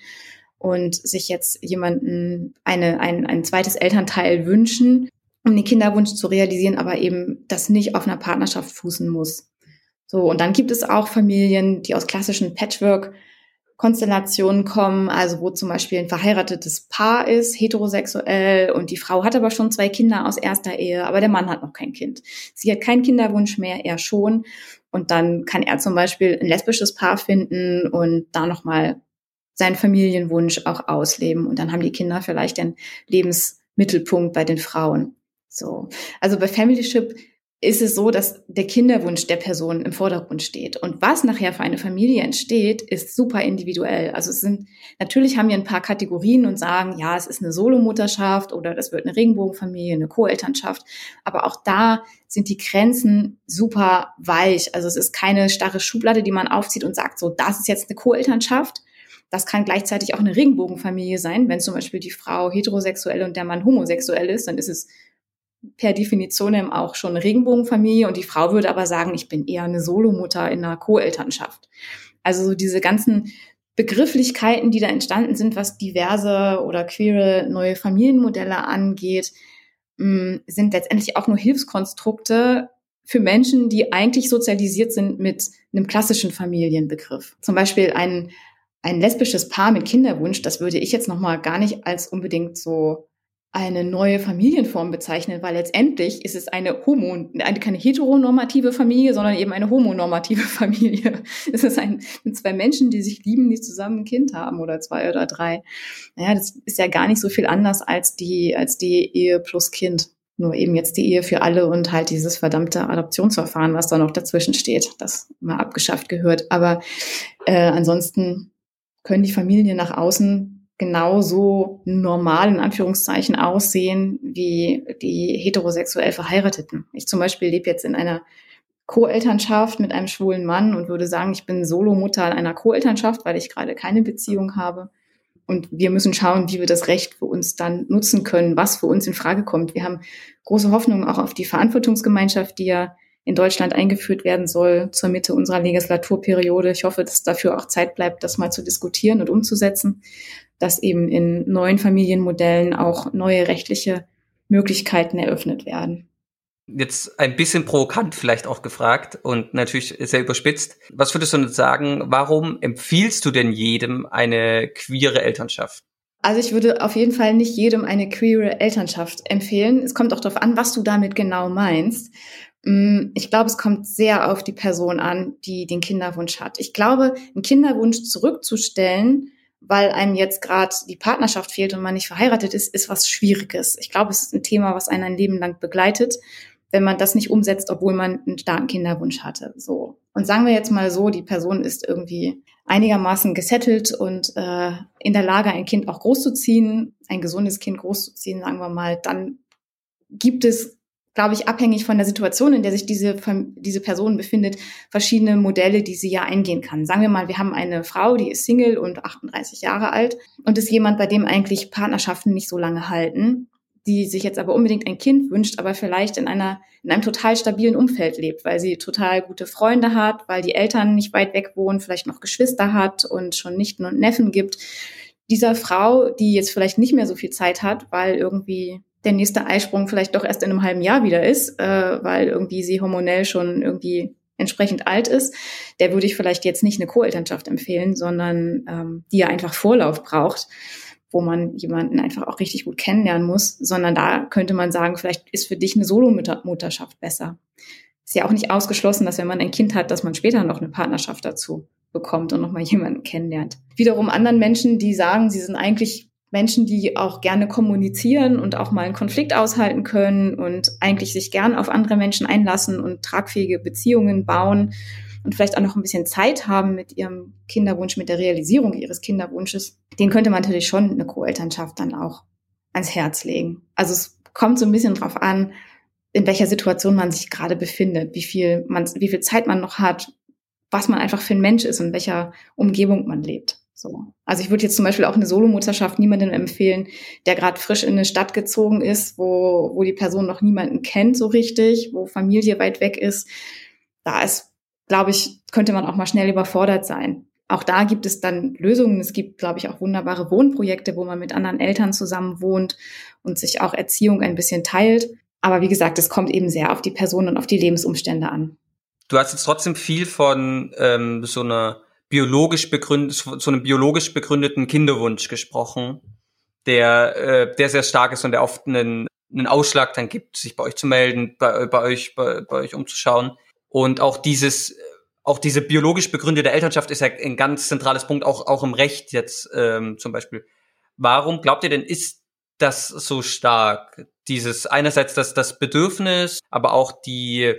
und sich jetzt jemanden eine, ein, ein zweites Elternteil wünschen, um den Kinderwunsch zu realisieren, aber eben das nicht auf einer Partnerschaft fußen muss. So, und dann gibt es auch Familien, die aus klassischen Patchwork-Konstellationen kommen, also wo zum Beispiel ein verheiratetes Paar ist, heterosexuell, und die Frau hat aber schon zwei Kinder aus erster Ehe, aber der Mann hat noch kein Kind. Sie hat keinen Kinderwunsch mehr, er schon. Und dann kann er zum Beispiel ein lesbisches Paar finden und da nochmal seinen Familienwunsch auch ausleben. Und dann haben die Kinder vielleicht den Lebensmittelpunkt bei den Frauen. So. Also bei Family Ship ist es so, dass der Kinderwunsch der Person im Vordergrund steht. Und was nachher für eine Familie entsteht, ist super individuell. Also es sind, natürlich haben wir ein paar Kategorien und sagen, ja, es ist eine Solomutterschaft oder das wird eine Regenbogenfamilie, eine Co-Elternschaft. Aber auch da sind die Grenzen super weich. Also es ist keine starre Schublade, die man aufzieht und sagt, so, das ist jetzt eine Co-Elternschaft. Das kann gleichzeitig auch eine Regenbogenfamilie sein. Wenn zum Beispiel die Frau heterosexuell und der Mann homosexuell ist, dann ist es per Definition auch schon Regenbogenfamilie und die Frau würde aber sagen, ich bin eher eine Solomutter in einer Co-Elternschaft. Also so diese ganzen Begrifflichkeiten, die da entstanden sind, was diverse oder queere neue Familienmodelle angeht, mm, sind letztendlich auch nur Hilfskonstrukte für Menschen, die eigentlich sozialisiert sind mit einem klassischen Familienbegriff. Zum Beispiel ein ein lesbisches Paar mit Kinderwunsch, das würde ich jetzt nochmal gar nicht als unbedingt so eine neue Familienform bezeichnen, weil letztendlich ist es eine homo, eine, keine heteronormative Familie, sondern eben eine homonormative Familie. Es ist ein, zwei Menschen, die sich lieben, die zusammen ein Kind haben oder zwei oder drei. Naja, das ist ja gar nicht so viel anders als die, als die Ehe plus Kind. Nur eben jetzt die Ehe für alle und halt dieses verdammte Adoptionsverfahren, was da noch dazwischen steht, das mal abgeschafft gehört. Aber äh, ansonsten können die Familien nach außen genauso normal in Anführungszeichen aussehen wie die heterosexuell Verheirateten. Ich zum Beispiel lebe jetzt in einer Co-Elternschaft mit einem schwulen Mann und würde sagen, ich bin Solomutter in einer Co-Elternschaft, weil ich gerade keine Beziehung habe. Und wir müssen schauen, wie wir das Recht für uns dann nutzen können, was für uns in Frage kommt. Wir haben große Hoffnung auch auf die Verantwortungsgemeinschaft, die ja in Deutschland eingeführt werden soll zur Mitte unserer Legislaturperiode. Ich hoffe, dass dafür auch Zeit bleibt, das mal zu diskutieren und umzusetzen dass eben in neuen Familienmodellen auch neue rechtliche Möglichkeiten eröffnet werden. Jetzt ein bisschen provokant vielleicht auch gefragt und natürlich sehr überspitzt. Was würdest du sagen, warum empfiehlst du denn jedem eine queere Elternschaft? Also ich würde auf jeden Fall nicht jedem eine queere Elternschaft empfehlen. Es kommt auch darauf an, was du damit genau meinst. Mm, ich glaube, es kommt sehr auf die Person an, die den Kinderwunsch hat. Ich glaube, einen Kinderwunsch zurückzustellen, weil einem jetzt gerade die Partnerschaft fehlt und man nicht verheiratet ist, ist was Schwieriges. Ich glaube, es ist ein Thema, was einen ein Leben lang begleitet, wenn man das nicht umsetzt, obwohl man einen starken Kinderwunsch hatte. So. Und sagen wir jetzt mal so, die Person ist irgendwie einigermaßen gesettelt und äh, in der Lage, ein Kind auch großzuziehen, ein gesundes Kind großzuziehen, sagen wir mal, dann gibt es glaube ich, abhängig von der Situation, in der sich diese, diese Person befindet, verschiedene Modelle, die sie ja eingehen kann. Sagen wir mal, wir haben eine Frau, die ist Single und 38 Jahre alt und ist jemand, bei dem eigentlich Partnerschaften nicht so lange halten, die sich jetzt aber unbedingt ein Kind wünscht, aber vielleicht in einer, in einem total stabilen Umfeld lebt, weil sie total gute Freunde hat, weil die Eltern nicht weit weg wohnen, vielleicht noch Geschwister hat und schon Nichten und Neffen gibt. Dieser Frau, die jetzt vielleicht nicht mehr so viel Zeit hat, weil irgendwie der nächste Eisprung vielleicht doch erst in einem halben Jahr wieder ist, äh, weil irgendwie sie hormonell schon irgendwie entsprechend alt ist, der würde ich vielleicht jetzt nicht eine Co-Elternschaft empfehlen, sondern ähm, die ja einfach Vorlauf braucht, wo man jemanden einfach auch richtig gut kennenlernen muss, sondern da könnte man sagen, vielleicht ist für dich eine Solomutterschaft besser. Ist ja auch nicht ausgeschlossen, dass wenn man ein Kind hat, dass man später noch eine Partnerschaft dazu bekommt und nochmal jemanden kennenlernt. Wiederum anderen Menschen, die sagen, sie sind eigentlich Menschen, die auch gerne kommunizieren und auch mal einen Konflikt aushalten können und eigentlich sich gern auf andere Menschen einlassen und tragfähige Beziehungen bauen und vielleicht auch noch ein bisschen Zeit haben mit ihrem Kinderwunsch, mit der Realisierung ihres Kinderwunsches, den könnte man natürlich schon eine Co-Elternschaft dann auch ans Herz legen. Also es kommt so ein bisschen drauf an, in welcher Situation man sich gerade befindet, wie viel man, wie viel Zeit man noch hat, was man einfach für ein Mensch ist und in welcher Umgebung man lebt. So. Also ich würde jetzt zum Beispiel auch eine Solomutterschaft niemandem empfehlen, der gerade frisch in eine Stadt gezogen ist, wo, wo die Person noch niemanden kennt so richtig, wo Familie weit weg ist. Da ist, glaube ich, könnte man auch mal schnell überfordert sein. Auch da gibt es dann Lösungen. Es gibt, glaube ich, auch wunderbare Wohnprojekte, wo man mit anderen Eltern zusammen wohnt und sich auch Erziehung ein bisschen teilt. Aber wie gesagt, es kommt eben sehr auf die Person und auf die Lebensumstände an. Du hast jetzt trotzdem viel von ähm, so einer biologisch begründet, so einem biologisch begründeten Kinderwunsch gesprochen, der, äh, der sehr stark ist und der oft einen, einen Ausschlag dann gibt, sich bei euch zu melden, bei, bei euch, bei, bei euch umzuschauen. Und auch dieses, auch diese biologisch begründete Elternschaft ist ja ein ganz zentrales Punkt, auch, auch im Recht jetzt ähm, zum Beispiel. Warum glaubt ihr denn, ist das so stark? Dieses einerseits das, das Bedürfnis, aber auch die,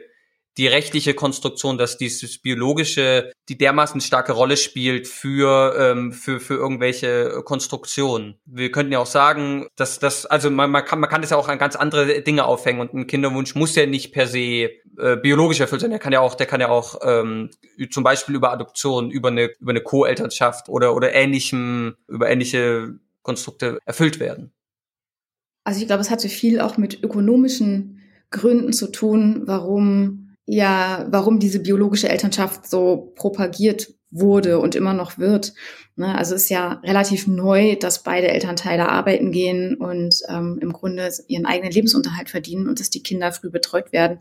die rechtliche Konstruktion, dass dieses biologische die dermaßen starke Rolle spielt für ähm, für für irgendwelche Konstruktionen. Wir könnten ja auch sagen, dass das also man, man kann man kann das ja auch an ganz andere Dinge aufhängen und ein Kinderwunsch muss ja nicht per se äh, biologisch erfüllt sein. Der kann ja auch der kann ja auch ähm, zum Beispiel über Adoption, über eine über eine Co-Elternschaft oder oder ähnlichem über ähnliche Konstrukte erfüllt werden. Also ich glaube, es hat so viel auch mit ökonomischen Gründen zu tun, warum ja, warum diese biologische Elternschaft so propagiert wurde und immer noch wird. Ne, also ist ja relativ neu, dass beide Elternteile arbeiten gehen und ähm, im Grunde ihren eigenen Lebensunterhalt verdienen und dass die Kinder früh betreut werden.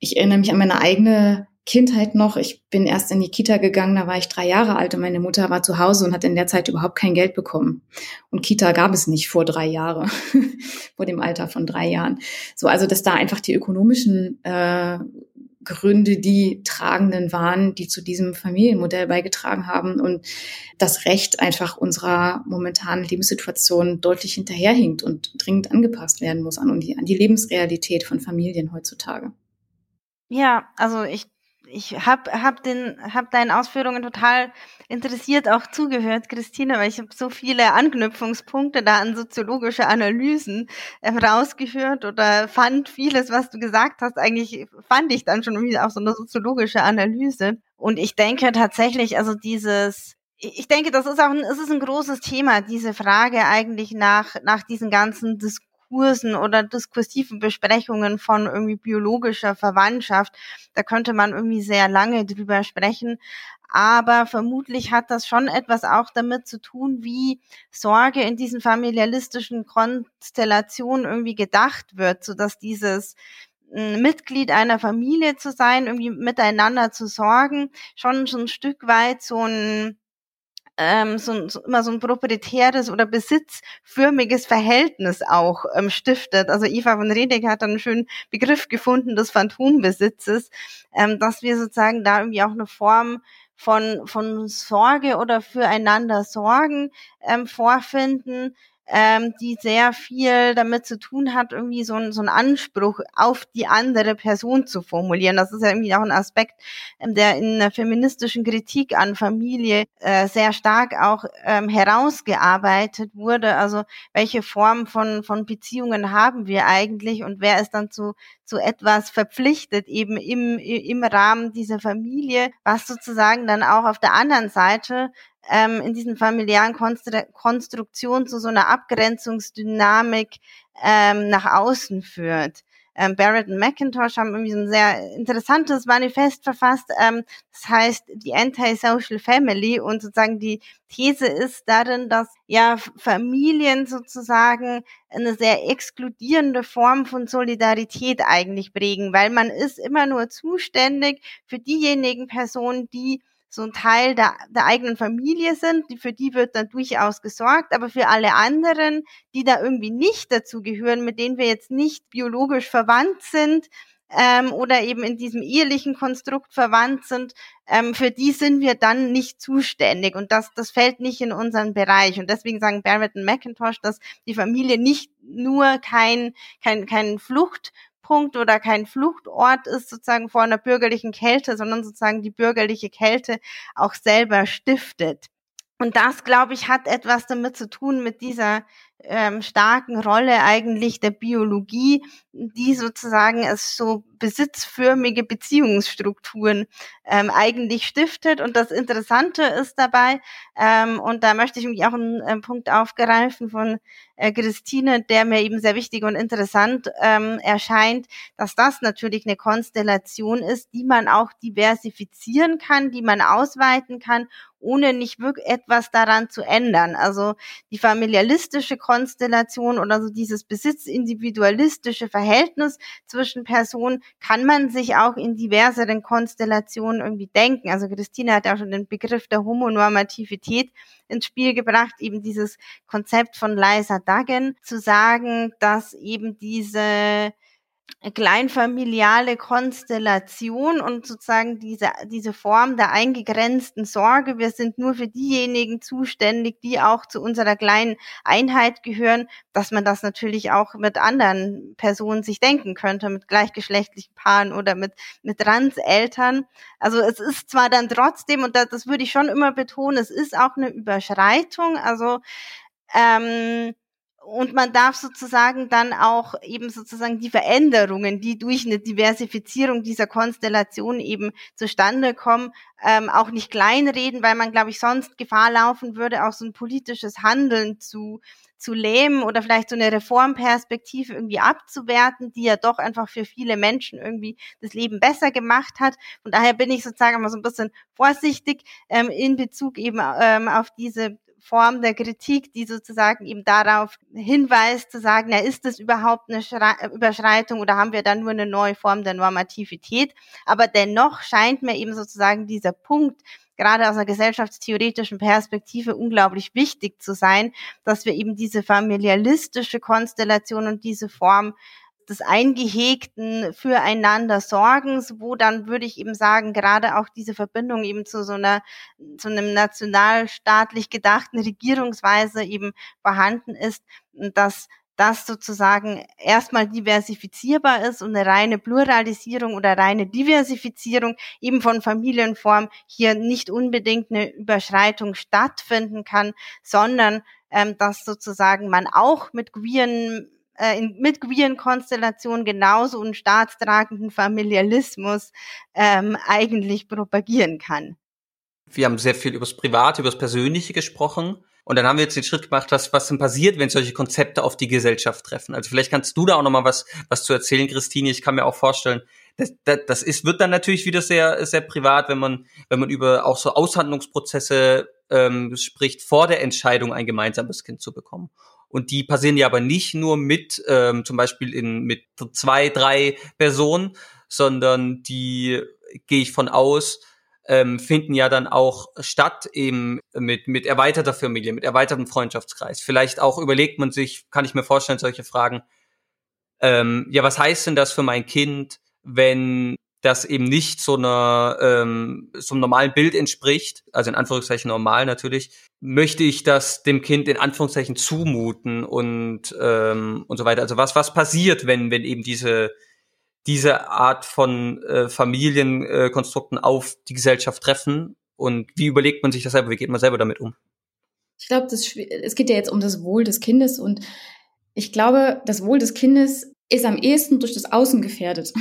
Ich erinnere mich an meine eigene Kindheit noch. Ich bin erst in die Kita gegangen, da war ich drei Jahre alt und meine Mutter war zu Hause und hat in der Zeit überhaupt kein Geld bekommen. Und Kita gab es nicht vor drei Jahren, vor dem Alter von drei Jahren. So, also dass da einfach die ökonomischen äh, Gründe die tragenden waren, die zu diesem Familienmodell beigetragen haben und das Recht einfach unserer momentanen Lebenssituation deutlich hinterherhinkt und dringend angepasst werden muss an die, an die Lebensrealität von Familien heutzutage. Ja, also ich ich habe hab hab deinen Ausführungen total interessiert auch zugehört, Christine, weil ich habe so viele Anknüpfungspunkte da an soziologische Analysen ähm, rausgeführt oder fand vieles, was du gesagt hast, eigentlich fand ich dann schon irgendwie auch so eine soziologische Analyse. Und ich denke tatsächlich, also dieses ich denke, das ist auch ein, es ist ein großes Thema, diese Frage eigentlich nach, nach diesen ganzen Diskussionen Diskursen oder diskursiven Besprechungen von irgendwie biologischer Verwandtschaft. Da könnte man irgendwie sehr lange drüber sprechen. Aber vermutlich hat das schon etwas auch damit zu tun, wie Sorge in diesen familialistischen Konstellationen irgendwie gedacht wird, so dass dieses hm, Mitglied einer Familie zu sein, irgendwie miteinander zu sorgen, schon so ein Stück weit so ein ähm, so, so immer so ein proprietäres oder besitzförmiges Verhältnis auch ähm, stiftet. Also Eva von Redek hat einen schönen Begriff gefunden des Phantombesitzes, ähm, dass wir sozusagen da irgendwie auch eine Form von, von Sorge oder füreinander Sorgen ähm, vorfinden, ähm, die sehr viel damit zu tun hat, irgendwie so, ein, so einen Anspruch auf die andere Person zu formulieren. Das ist ja irgendwie auch ein Aspekt, ähm, der in der feministischen Kritik an Familie äh, sehr stark auch ähm, herausgearbeitet wurde. Also welche Form von, von Beziehungen haben wir eigentlich und wer ist dann zu, zu etwas verpflichtet, eben im, im Rahmen dieser Familie, was sozusagen dann auch auf der anderen Seite ähm, in diesen familiären Konstru Konstruktionen zu so einer Abgrenzungsdynamik ähm, nach außen führt. Ähm, Barrett und McIntosh haben irgendwie so ein sehr interessantes Manifest verfasst. Ähm, das heißt die Anti-Social Family und sozusagen die These ist darin, dass ja Familien sozusagen eine sehr exkludierende Form von Solidarität eigentlich prägen, weil man ist immer nur zuständig für diejenigen Personen, die so ein Teil der, der eigenen Familie sind, die, für die wird dann durchaus gesorgt, aber für alle anderen, die da irgendwie nicht dazu gehören, mit denen wir jetzt nicht biologisch verwandt sind, ähm, oder eben in diesem ehelichen Konstrukt verwandt sind, ähm, für die sind wir dann nicht zuständig. Und das, das fällt nicht in unseren Bereich. Und deswegen sagen Barrett und McIntosh, dass die Familie nicht nur kein, kein, kein Flucht Fluchtpunkt oder kein Fluchtort ist sozusagen vor einer bürgerlichen Kälte, sondern sozusagen die bürgerliche Kälte auch selber stiftet. Und das, glaube ich, hat etwas damit zu tun mit dieser ähm, starken Rolle eigentlich der Biologie, die sozusagen es so besitzförmige Beziehungsstrukturen ähm, eigentlich stiftet. Und das Interessante ist dabei, ähm, und da möchte ich mich auch einen, einen Punkt aufgreifen von äh, Christine, der mir eben sehr wichtig und interessant ähm, erscheint, dass das natürlich eine Konstellation ist, die man auch diversifizieren kann, die man ausweiten kann ohne nicht wirklich etwas daran zu ändern. Also die familialistische Konstellation oder so dieses besitzindividualistische Verhältnis zwischen Personen kann man sich auch in diverseren Konstellationen irgendwie denken. Also Christine hat ja schon den Begriff der Homonormativität ins Spiel gebracht, eben dieses Konzept von Liza Duggan, zu sagen, dass eben diese kleinfamiliale Konstellation und sozusagen diese, diese Form der eingegrenzten Sorge. Wir sind nur für diejenigen zuständig, die auch zu unserer kleinen Einheit gehören, dass man das natürlich auch mit anderen Personen sich denken könnte, mit gleichgeschlechtlichen Paaren oder mit, mit Transeltern. Also es ist zwar dann trotzdem, und das, das würde ich schon immer betonen, es ist auch eine Überschreitung. Also ähm, und man darf sozusagen dann auch eben sozusagen die Veränderungen, die durch eine Diversifizierung dieser Konstellation eben zustande kommen, ähm, auch nicht kleinreden, weil man, glaube ich, sonst Gefahr laufen würde, auch so ein politisches Handeln zu, zu lähmen oder vielleicht so eine Reformperspektive irgendwie abzuwerten, die ja doch einfach für viele Menschen irgendwie das Leben besser gemacht hat. Und daher bin ich sozusagen mal so ein bisschen vorsichtig ähm, in Bezug eben ähm, auf diese Form der Kritik, die sozusagen eben darauf hinweist, zu sagen, na, ist das überhaupt eine Schrei Überschreitung oder haben wir dann nur eine neue Form der Normativität? Aber dennoch scheint mir eben sozusagen dieser Punkt, gerade aus einer gesellschaftstheoretischen Perspektive unglaublich wichtig zu sein, dass wir eben diese familialistische Konstellation und diese Form des eingehegten füreinander Sorgens, wo dann würde ich eben sagen, gerade auch diese Verbindung eben zu so einer, zu einem nationalstaatlich gedachten Regierungsweise eben vorhanden ist, dass das sozusagen erstmal diversifizierbar ist und eine reine Pluralisierung oder reine Diversifizierung eben von Familienform hier nicht unbedingt eine Überschreitung stattfinden kann, sondern ähm, dass sozusagen man auch mit queeren äh, in, mit queeren Konstellationen genauso einen staatstragenden Familialismus ähm, eigentlich propagieren kann. Wir haben sehr viel übers Private, übers Persönliche gesprochen. Und dann haben wir jetzt den Schritt gemacht, was, was denn passiert, wenn solche Konzepte auf die Gesellschaft treffen. Also vielleicht kannst du da auch nochmal was, was zu erzählen, Christine. Ich kann mir auch vorstellen, das, das, das ist, wird dann natürlich wieder sehr, sehr privat, wenn man, wenn man über auch so Aushandlungsprozesse ähm, spricht, vor der Entscheidung ein gemeinsames Kind zu bekommen. Und die passieren ja aber nicht nur mit, ähm, zum Beispiel in, mit zwei, drei Personen, sondern die gehe ich von aus, ähm, finden ja dann auch statt eben mit, mit erweiterter Familie, mit erweitertem Freundschaftskreis. Vielleicht auch überlegt man sich, kann ich mir vorstellen, solche Fragen, ähm, ja, was heißt denn das für mein Kind, wenn das eben nicht so einer ähm, so einem normalen Bild entspricht, also in Anführungszeichen normal natürlich, möchte ich das dem Kind in Anführungszeichen zumuten und ähm, und so weiter. Also was was passiert, wenn wenn eben diese diese Art von äh, Familienkonstrukten äh, auf die Gesellschaft treffen und wie überlegt man sich das selber? Wie geht man selber damit um? Ich glaube, es geht ja jetzt um das Wohl des Kindes und ich glaube, das Wohl des Kindes ist am ehesten durch das Außen gefährdet.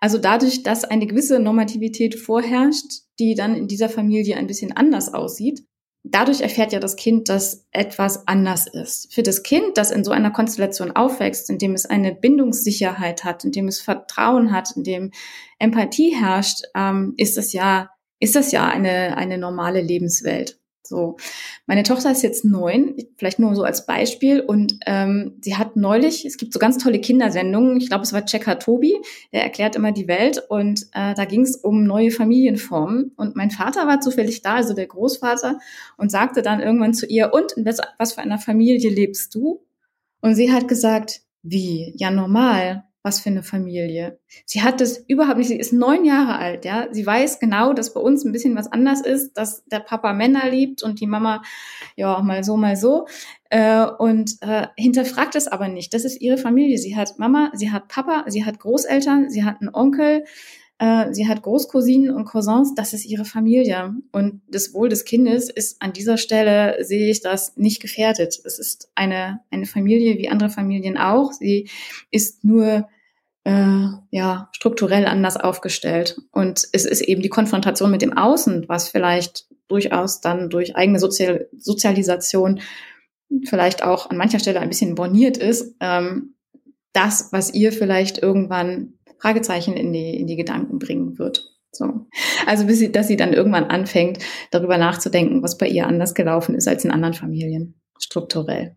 Also dadurch, dass eine gewisse Normativität vorherrscht, die dann in dieser Familie ein bisschen anders aussieht. Dadurch erfährt ja das Kind, dass etwas anders ist. Für das Kind, das in so einer Konstellation aufwächst, in dem es eine Bindungssicherheit hat, in dem es Vertrauen hat, in dem Empathie herrscht, ähm, ist das ja, ist das ja eine, eine normale Lebenswelt. So, meine Tochter ist jetzt neun, vielleicht nur so als Beispiel, und ähm, sie hat neulich, es gibt so ganz tolle Kindersendungen, ich glaube, es war Checker Tobi, der erklärt immer die Welt, und äh, da ging es um neue Familienformen. Und mein Vater war zufällig da, also der Großvater, und sagte dann irgendwann zu ihr, und in was, was für einer Familie lebst du? Und sie hat gesagt, wie? Ja, normal was für eine Familie. Sie hat das überhaupt nicht, sie ist neun Jahre alt, ja. Sie weiß genau, dass bei uns ein bisschen was anders ist, dass der Papa Männer liebt und die Mama, ja, mal so, mal so. Äh, und äh, hinterfragt es aber nicht. Das ist ihre Familie. Sie hat Mama, sie hat Papa, sie hat Großeltern, sie hat einen Onkel, äh, sie hat Großcousinen und Cousins, das ist ihre Familie. Und das Wohl des Kindes ist an dieser Stelle, sehe ich das, nicht gefährdet. Es ist eine, eine Familie wie andere Familien auch. Sie ist nur äh, ja strukturell anders aufgestellt. Und es ist eben die Konfrontation mit dem Außen, was vielleicht durchaus dann durch eigene Sozial Sozialisation vielleicht auch an mancher Stelle ein bisschen borniert ist, ähm, das, was ihr vielleicht irgendwann Fragezeichen in die, in die Gedanken bringen wird. So. Also bis sie, dass sie dann irgendwann anfängt, darüber nachzudenken, was bei ihr anders gelaufen ist als in anderen Familien, strukturell.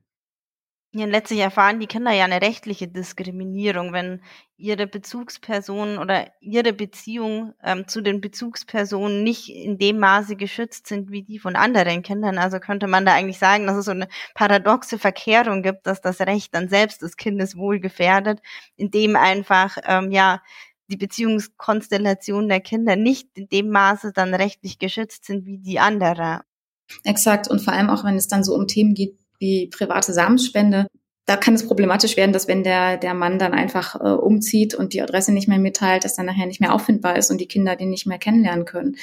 Ja, letztlich erfahren die Kinder ja eine rechtliche Diskriminierung, wenn ihre Bezugspersonen oder ihre Beziehung ähm, zu den Bezugspersonen nicht in dem Maße geschützt sind wie die von anderen Kindern. Also könnte man da eigentlich sagen, dass es so eine paradoxe Verkehrung gibt, dass das Recht dann selbst des Kindes wohl gefährdet, indem einfach ähm, ja die Beziehungskonstellation der Kinder nicht in dem Maße dann rechtlich geschützt sind wie die anderer. Exakt. Und vor allem auch, wenn es dann so um Themen geht, wie private Samenspende. Da kann es problematisch werden, dass wenn der, der Mann dann einfach äh, umzieht und die Adresse nicht mehr mitteilt, dass dann nachher nicht mehr auffindbar ist und die Kinder den nicht mehr kennenlernen können.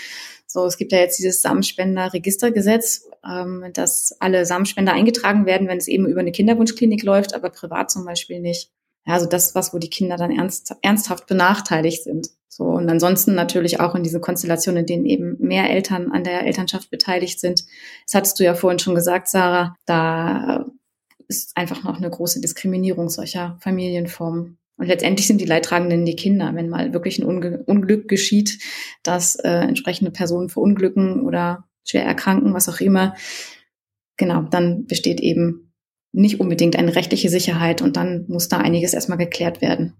So, es gibt ja jetzt dieses Samenspender-Registergesetz, ähm, dass alle Samenspender eingetragen werden, wenn es eben über eine Kinderwunschklinik läuft, aber privat zum Beispiel nicht. Ja, also das, was, wo die Kinder dann ernst, ernsthaft benachteiligt sind. So, und ansonsten natürlich auch in diese Konstellation, in denen eben mehr Eltern an der Elternschaft beteiligt sind. Das hattest du ja vorhin schon gesagt, Sarah, da ist einfach noch eine große Diskriminierung solcher Familienformen. Und letztendlich sind die Leidtragenden die Kinder, wenn mal wirklich ein Unge Unglück geschieht, dass äh, entsprechende Personen verunglücken oder schwer erkranken, was auch immer, genau, dann besteht eben nicht unbedingt eine rechtliche Sicherheit und dann muss da einiges erstmal geklärt werden.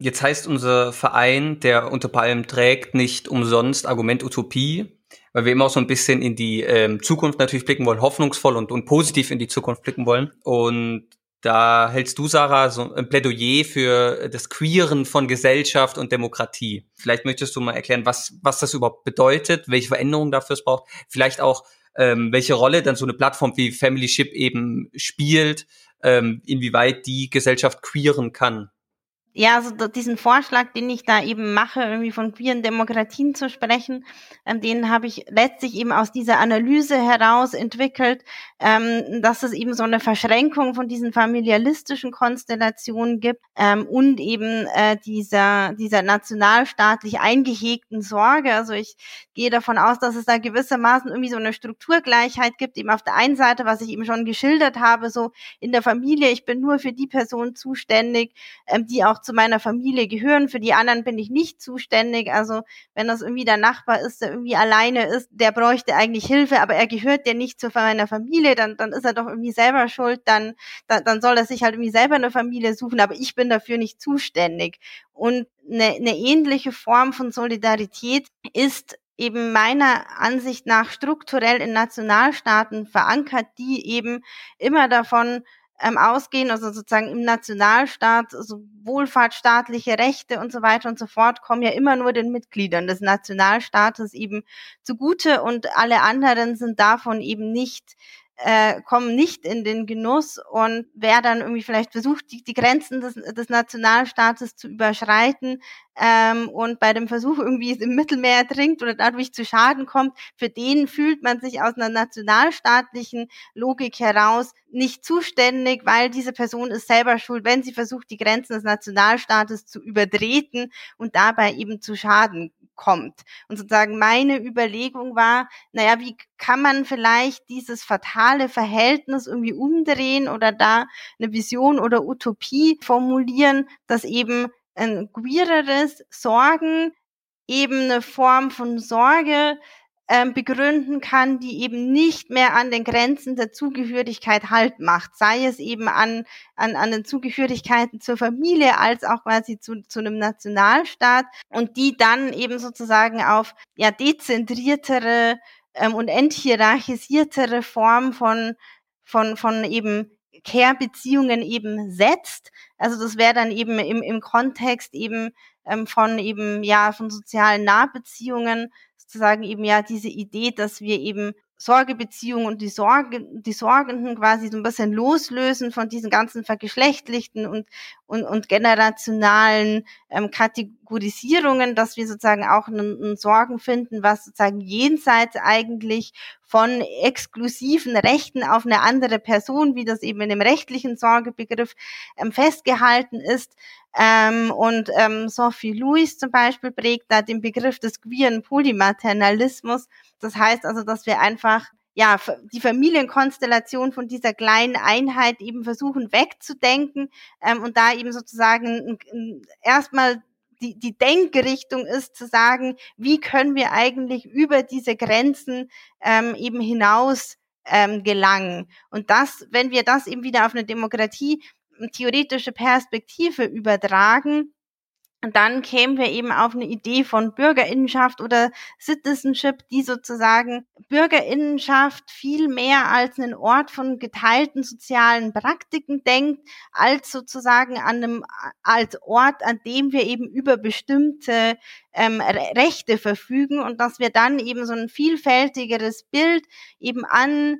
Jetzt heißt unser Verein, der unter Palm trägt, nicht umsonst Argument Utopie, weil wir immer auch so ein bisschen in die ähm, Zukunft natürlich blicken wollen, hoffnungsvoll und, und positiv in die Zukunft blicken wollen. Und da hältst du, Sarah, so ein Plädoyer für das Queeren von Gesellschaft und Demokratie. Vielleicht möchtest du mal erklären, was, was das überhaupt bedeutet, welche Veränderungen dafür es braucht, vielleicht auch, ähm, welche Rolle dann so eine Plattform wie Family Ship eben spielt, ähm, inwieweit die Gesellschaft queeren kann. Ja, also diesen Vorschlag, den ich da eben mache, irgendwie von queeren Demokratien zu sprechen, ähm, den habe ich letztlich eben aus dieser Analyse heraus entwickelt, ähm, dass es eben so eine Verschränkung von diesen familialistischen Konstellationen gibt ähm, und eben äh, dieser, dieser nationalstaatlich eingehegten Sorge. Also ich gehe davon aus, dass es da gewissermaßen irgendwie so eine Strukturgleichheit gibt, eben auf der einen Seite, was ich eben schon geschildert habe, so in der Familie, ich bin nur für die Person zuständig, ähm, die auch zu meiner Familie gehören, für die anderen bin ich nicht zuständig. Also wenn das irgendwie der Nachbar ist, der irgendwie alleine ist, der bräuchte eigentlich Hilfe, aber er gehört ja nicht zu meiner Familie, dann, dann ist er doch irgendwie selber schuld, dann, dann, dann soll er sich halt irgendwie selber eine Familie suchen, aber ich bin dafür nicht zuständig. Und eine, eine ähnliche Form von Solidarität ist eben meiner Ansicht nach strukturell in Nationalstaaten verankert, die eben immer davon ähm, ausgehen, also sozusagen im Nationalstaat, also wohlfahrtsstaatliche Rechte und so weiter und so fort, kommen ja immer nur den Mitgliedern des Nationalstaates eben zugute und alle anderen sind davon eben nicht äh, kommen nicht in den Genuss. Und wer dann irgendwie vielleicht versucht, die, die Grenzen des, des Nationalstaates zu überschreiten ähm, und bei dem Versuch irgendwie es im Mittelmeer trinkt oder dadurch zu Schaden kommt, für den fühlt man sich aus einer nationalstaatlichen Logik heraus nicht zuständig, weil diese Person ist selber schuld, wenn sie versucht, die Grenzen des Nationalstaates zu übertreten und dabei eben zu Schaden kommt. Und sozusagen meine Überlegung war, naja, wie kann man vielleicht dieses fatale Verhältnis irgendwie umdrehen oder da eine Vision oder Utopie formulieren, dass eben ein queereres Sorgen eben eine Form von Sorge ähm, begründen kann, die eben nicht mehr an den Grenzen der Zugehörigkeit halt macht, sei es eben an, an, an den Zugehörigkeiten zur Familie als auch quasi zu, zu einem Nationalstaat und die dann eben sozusagen auf ja dezentriertere ähm, und enthierarchisiertere Form von, von, von eben Care-Beziehungen eben setzt. Also das wäre dann eben im, im Kontext eben ähm, von eben ja von sozialen Nahbeziehungen sozusagen eben ja diese Idee, dass wir eben Sorgebeziehungen und die Sorge, die Sorgenden quasi so ein bisschen loslösen von diesen ganzen vergeschlechtlichten und, und, und generationalen ähm, Kategorisierungen, dass wir sozusagen auch einen, Sorgen finden, was sozusagen jenseits eigentlich von exklusiven Rechten auf eine andere Person, wie das eben in dem rechtlichen Sorgebegriff ähm, festgehalten ist. Ähm, und ähm, Sophie Louis zum Beispiel prägt da den Begriff des queeren Polymaternalismus. Das heißt also, dass wir einfach ja, die Familienkonstellation von dieser kleinen Einheit eben versuchen wegzudenken ähm, und da eben sozusagen erstmal die, die Denkrichtung ist zu sagen, wie können wir eigentlich über diese Grenzen ähm, eben hinaus ähm, gelangen. Und das, wenn wir das eben wieder auf eine Demokratie theoretische Perspektive übertragen, dann kämen wir eben auf eine Idee von Bürgerinnenschaft oder Citizenship, die sozusagen Bürgerinnenschaft viel mehr als einen Ort von geteilten sozialen Praktiken denkt, als sozusagen an einem, als Ort, an dem wir eben über bestimmte ähm, Rechte verfügen und dass wir dann eben so ein vielfältigeres Bild eben an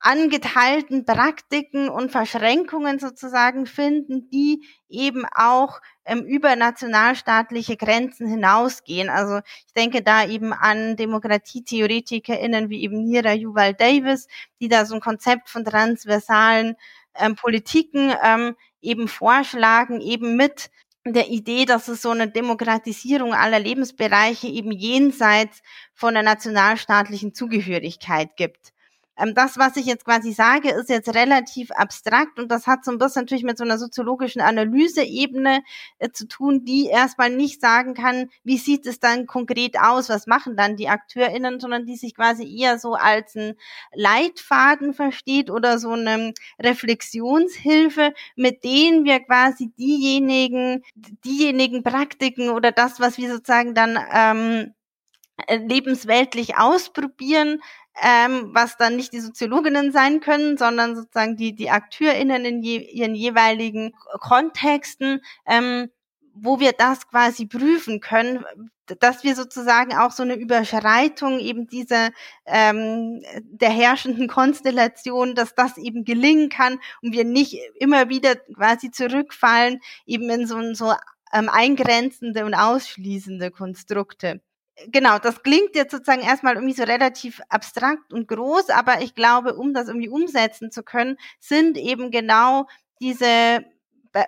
angeteilten Praktiken und Verschränkungen sozusagen finden, die eben auch ähm, über nationalstaatliche Grenzen hinausgehen. Also ich denke da eben an DemokratietheoretikerInnen wie eben Nira Yuval Davis, die da so ein Konzept von transversalen ähm, Politiken ähm, eben vorschlagen, eben mit der Idee, dass es so eine Demokratisierung aller Lebensbereiche eben jenseits von der nationalstaatlichen Zugehörigkeit gibt. Ähm, das, was ich jetzt quasi sage, ist jetzt relativ abstrakt und das hat so ein bisschen natürlich mit so einer soziologischen Analyseebene äh, zu tun, die erstmal nicht sagen kann, wie sieht es dann konkret aus, was machen dann die AkteurInnen, sondern die sich quasi eher so als ein Leitfaden versteht oder so eine Reflexionshilfe, mit denen wir quasi diejenigen, diejenigen Praktiken oder das, was wir sozusagen dann ähm, lebensweltlich ausprobieren, ähm, was dann nicht die Soziologinnen sein können, sondern sozusagen die, die AkteurInnen in je, ihren jeweiligen Kontexten, ähm, wo wir das quasi prüfen können, dass wir sozusagen auch so eine Überschreitung eben dieser ähm, der herrschenden Konstellation, dass das eben gelingen kann und wir nicht immer wieder quasi zurückfallen eben in so, so ähm, eingrenzende und ausschließende Konstrukte genau, das klingt jetzt sozusagen erstmal irgendwie so relativ abstrakt und groß, aber ich glaube, um das irgendwie umsetzen zu können, sind eben genau diese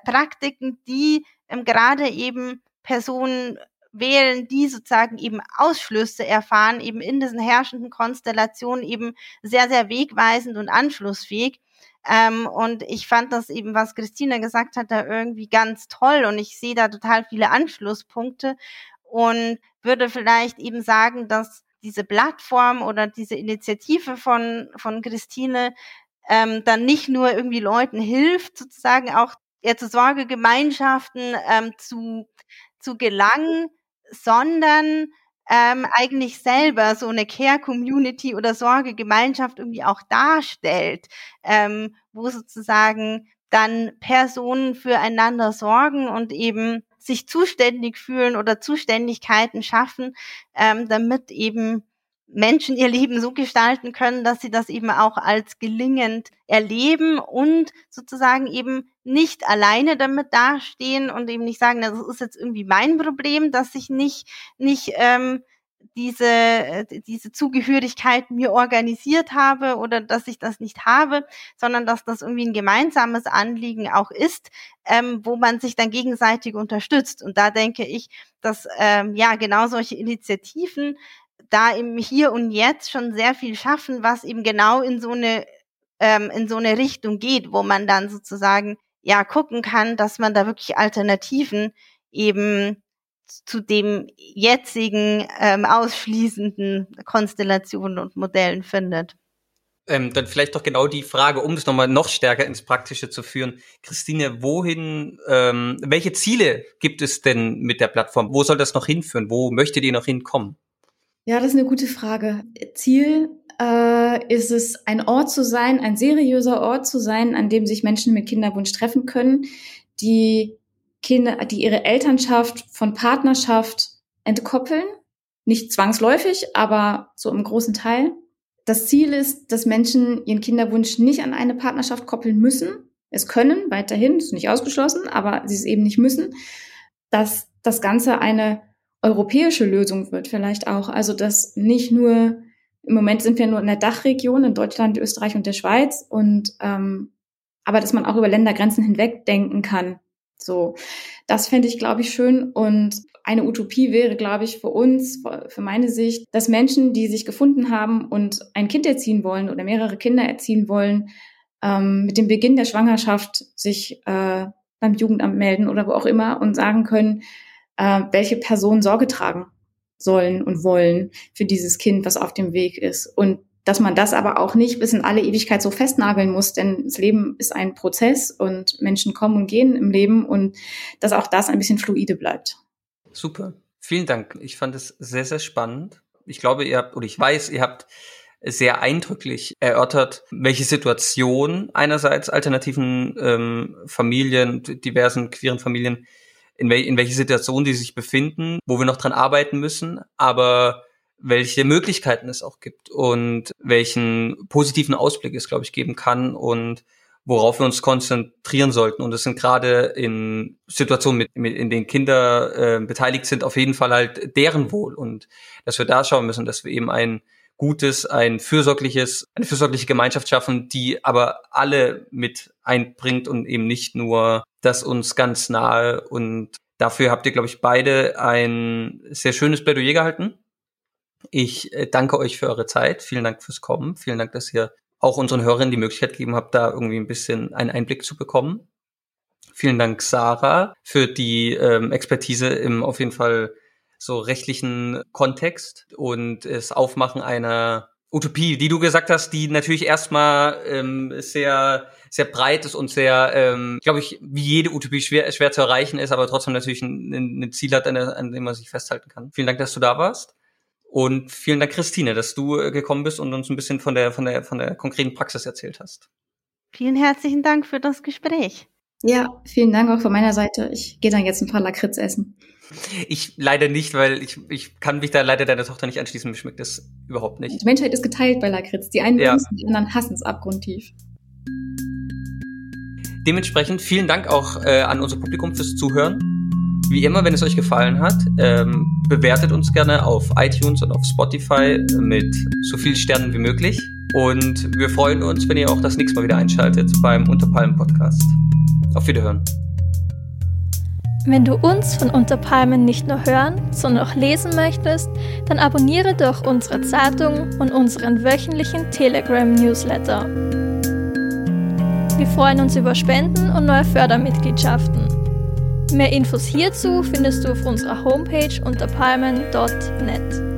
Praktiken, die ähm, gerade eben Personen wählen, die sozusagen eben Ausschlüsse erfahren, eben in diesen herrschenden Konstellationen eben sehr, sehr wegweisend und anschlussfähig. Ähm, und ich fand das eben, was Christina gesagt hat, da irgendwie ganz toll und ich sehe da total viele Anschlusspunkte und würde vielleicht eben sagen, dass diese Plattform oder diese Initiative von, von Christine ähm, dann nicht nur irgendwie Leuten hilft, sozusagen auch eher zu Sorgegemeinschaften ähm, zu, zu gelangen, sondern ähm, eigentlich selber so eine Care-Community oder Sorgegemeinschaft irgendwie auch darstellt, ähm, wo sozusagen dann Personen füreinander sorgen und eben sich zuständig fühlen oder Zuständigkeiten schaffen, ähm, damit eben Menschen ihr Leben so gestalten können, dass sie das eben auch als gelingend erleben und sozusagen eben nicht alleine damit dastehen und eben nicht sagen, das ist jetzt irgendwie mein Problem, dass ich nicht nicht ähm, diese, äh, diese Zugehörigkeit mir organisiert habe oder dass ich das nicht habe, sondern dass das irgendwie ein gemeinsames Anliegen auch ist, ähm, wo man sich dann gegenseitig unterstützt. Und da denke ich, dass ähm, ja genau solche Initiativen da im Hier und Jetzt schon sehr viel schaffen, was eben genau in so eine ähm, in so eine Richtung geht, wo man dann sozusagen ja gucken kann, dass man da wirklich Alternativen eben zu dem jetzigen ähm, ausschließenden Konstellationen und Modellen findet. Ähm, dann vielleicht doch genau die Frage, um das nochmal noch stärker ins Praktische zu führen. Christine, wohin, ähm, welche Ziele gibt es denn mit der Plattform? Wo soll das noch hinführen? Wo möchtet ihr noch hinkommen? Ja, das ist eine gute Frage. Ziel äh, ist es, ein Ort zu sein, ein seriöser Ort zu sein, an dem sich Menschen mit Kinderwunsch treffen können, die Kinder, die ihre Elternschaft von Partnerschaft entkoppeln. Nicht zwangsläufig, aber so im großen Teil. Das Ziel ist, dass Menschen ihren Kinderwunsch nicht an eine Partnerschaft koppeln müssen. Es können weiterhin, ist nicht ausgeschlossen, aber sie es eben nicht müssen. Dass das Ganze eine europäische Lösung wird vielleicht auch. Also dass nicht nur, im Moment sind wir nur in der Dachregion, in Deutschland, Österreich und der Schweiz, und ähm, aber dass man auch über Ländergrenzen hinweg denken kann so, das fände ich, glaube ich, schön. Und eine Utopie wäre, glaube ich, für uns, für meine Sicht, dass Menschen, die sich gefunden haben und ein Kind erziehen wollen oder mehrere Kinder erziehen wollen, ähm, mit dem Beginn der Schwangerschaft sich äh, beim Jugendamt melden oder wo auch immer und sagen können, äh, welche Personen Sorge tragen sollen und wollen für dieses Kind, was auf dem Weg ist. Und dass man das aber auch nicht bis in alle Ewigkeit so festnageln muss, denn das Leben ist ein Prozess und Menschen kommen und gehen im Leben und dass auch das ein bisschen fluide bleibt. Super. Vielen Dank. Ich fand es sehr, sehr spannend. Ich glaube, ihr habt, oder ich weiß, ihr habt sehr eindrücklich erörtert, welche Situation einerseits alternativen ähm, Familien, diversen queeren Familien, in, wel in welche Situation die sich befinden, wo wir noch dran arbeiten müssen, aber welche Möglichkeiten es auch gibt und welchen positiven Ausblick es, glaube ich, geben kann und worauf wir uns konzentrieren sollten. Und es sind gerade in Situationen, mit, mit, in denen Kinder äh, beteiligt sind, auf jeden Fall halt deren Wohl. Und dass wir da schauen müssen, dass wir eben ein gutes, ein fürsorgliches, eine fürsorgliche Gemeinschaft schaffen, die aber alle mit einbringt und eben nicht nur das uns ganz nahe. Und dafür habt ihr, glaube ich, beide ein sehr schönes Plädoyer gehalten. Ich äh, danke euch für eure Zeit. Vielen Dank fürs Kommen. Vielen Dank, dass ihr auch unseren Hörern die Möglichkeit gegeben habt, da irgendwie ein bisschen einen Einblick zu bekommen. Vielen Dank, Sarah, für die ähm, Expertise im auf jeden Fall so rechtlichen Kontext und das Aufmachen einer Utopie, die du gesagt hast, die natürlich erstmal ähm, sehr sehr breit ist und sehr, ähm, glaube ich, wie jede Utopie schwer, schwer zu erreichen ist, aber trotzdem natürlich ein, ein Ziel hat, an, an dem man sich festhalten kann. Vielen Dank, dass du da warst. Und vielen Dank, Christine, dass du äh, gekommen bist und uns ein bisschen von der, von der, von der konkreten Praxis erzählt hast. Vielen herzlichen Dank für das Gespräch. Ja, vielen Dank auch von meiner Seite. Ich gehe dann jetzt ein paar Lakritz essen. Ich leider nicht, weil ich, ich kann mich da leider deiner Tochter nicht anschließen. Mir schmeckt das überhaupt nicht. Die Menschheit ist geteilt bei Lakritz. Die einen ja. es, die anderen hassen es abgrundtief. Dementsprechend vielen Dank auch äh, an unser Publikum fürs Zuhören. Wie immer, wenn es euch gefallen hat, ähm, bewertet uns gerne auf iTunes und auf Spotify mit so viel Sternen wie möglich. Und wir freuen uns, wenn ihr auch das nächste Mal wieder einschaltet beim Unterpalmen Podcast. Auf Wiederhören. Wenn du uns von Unterpalmen nicht nur hören, sondern auch lesen möchtest, dann abonniere doch unsere Zeitung und unseren wöchentlichen Telegram-Newsletter. Wir freuen uns über Spenden und neue Fördermitgliedschaften. Mehr Infos hierzu findest du auf unserer Homepage unter palmen.net.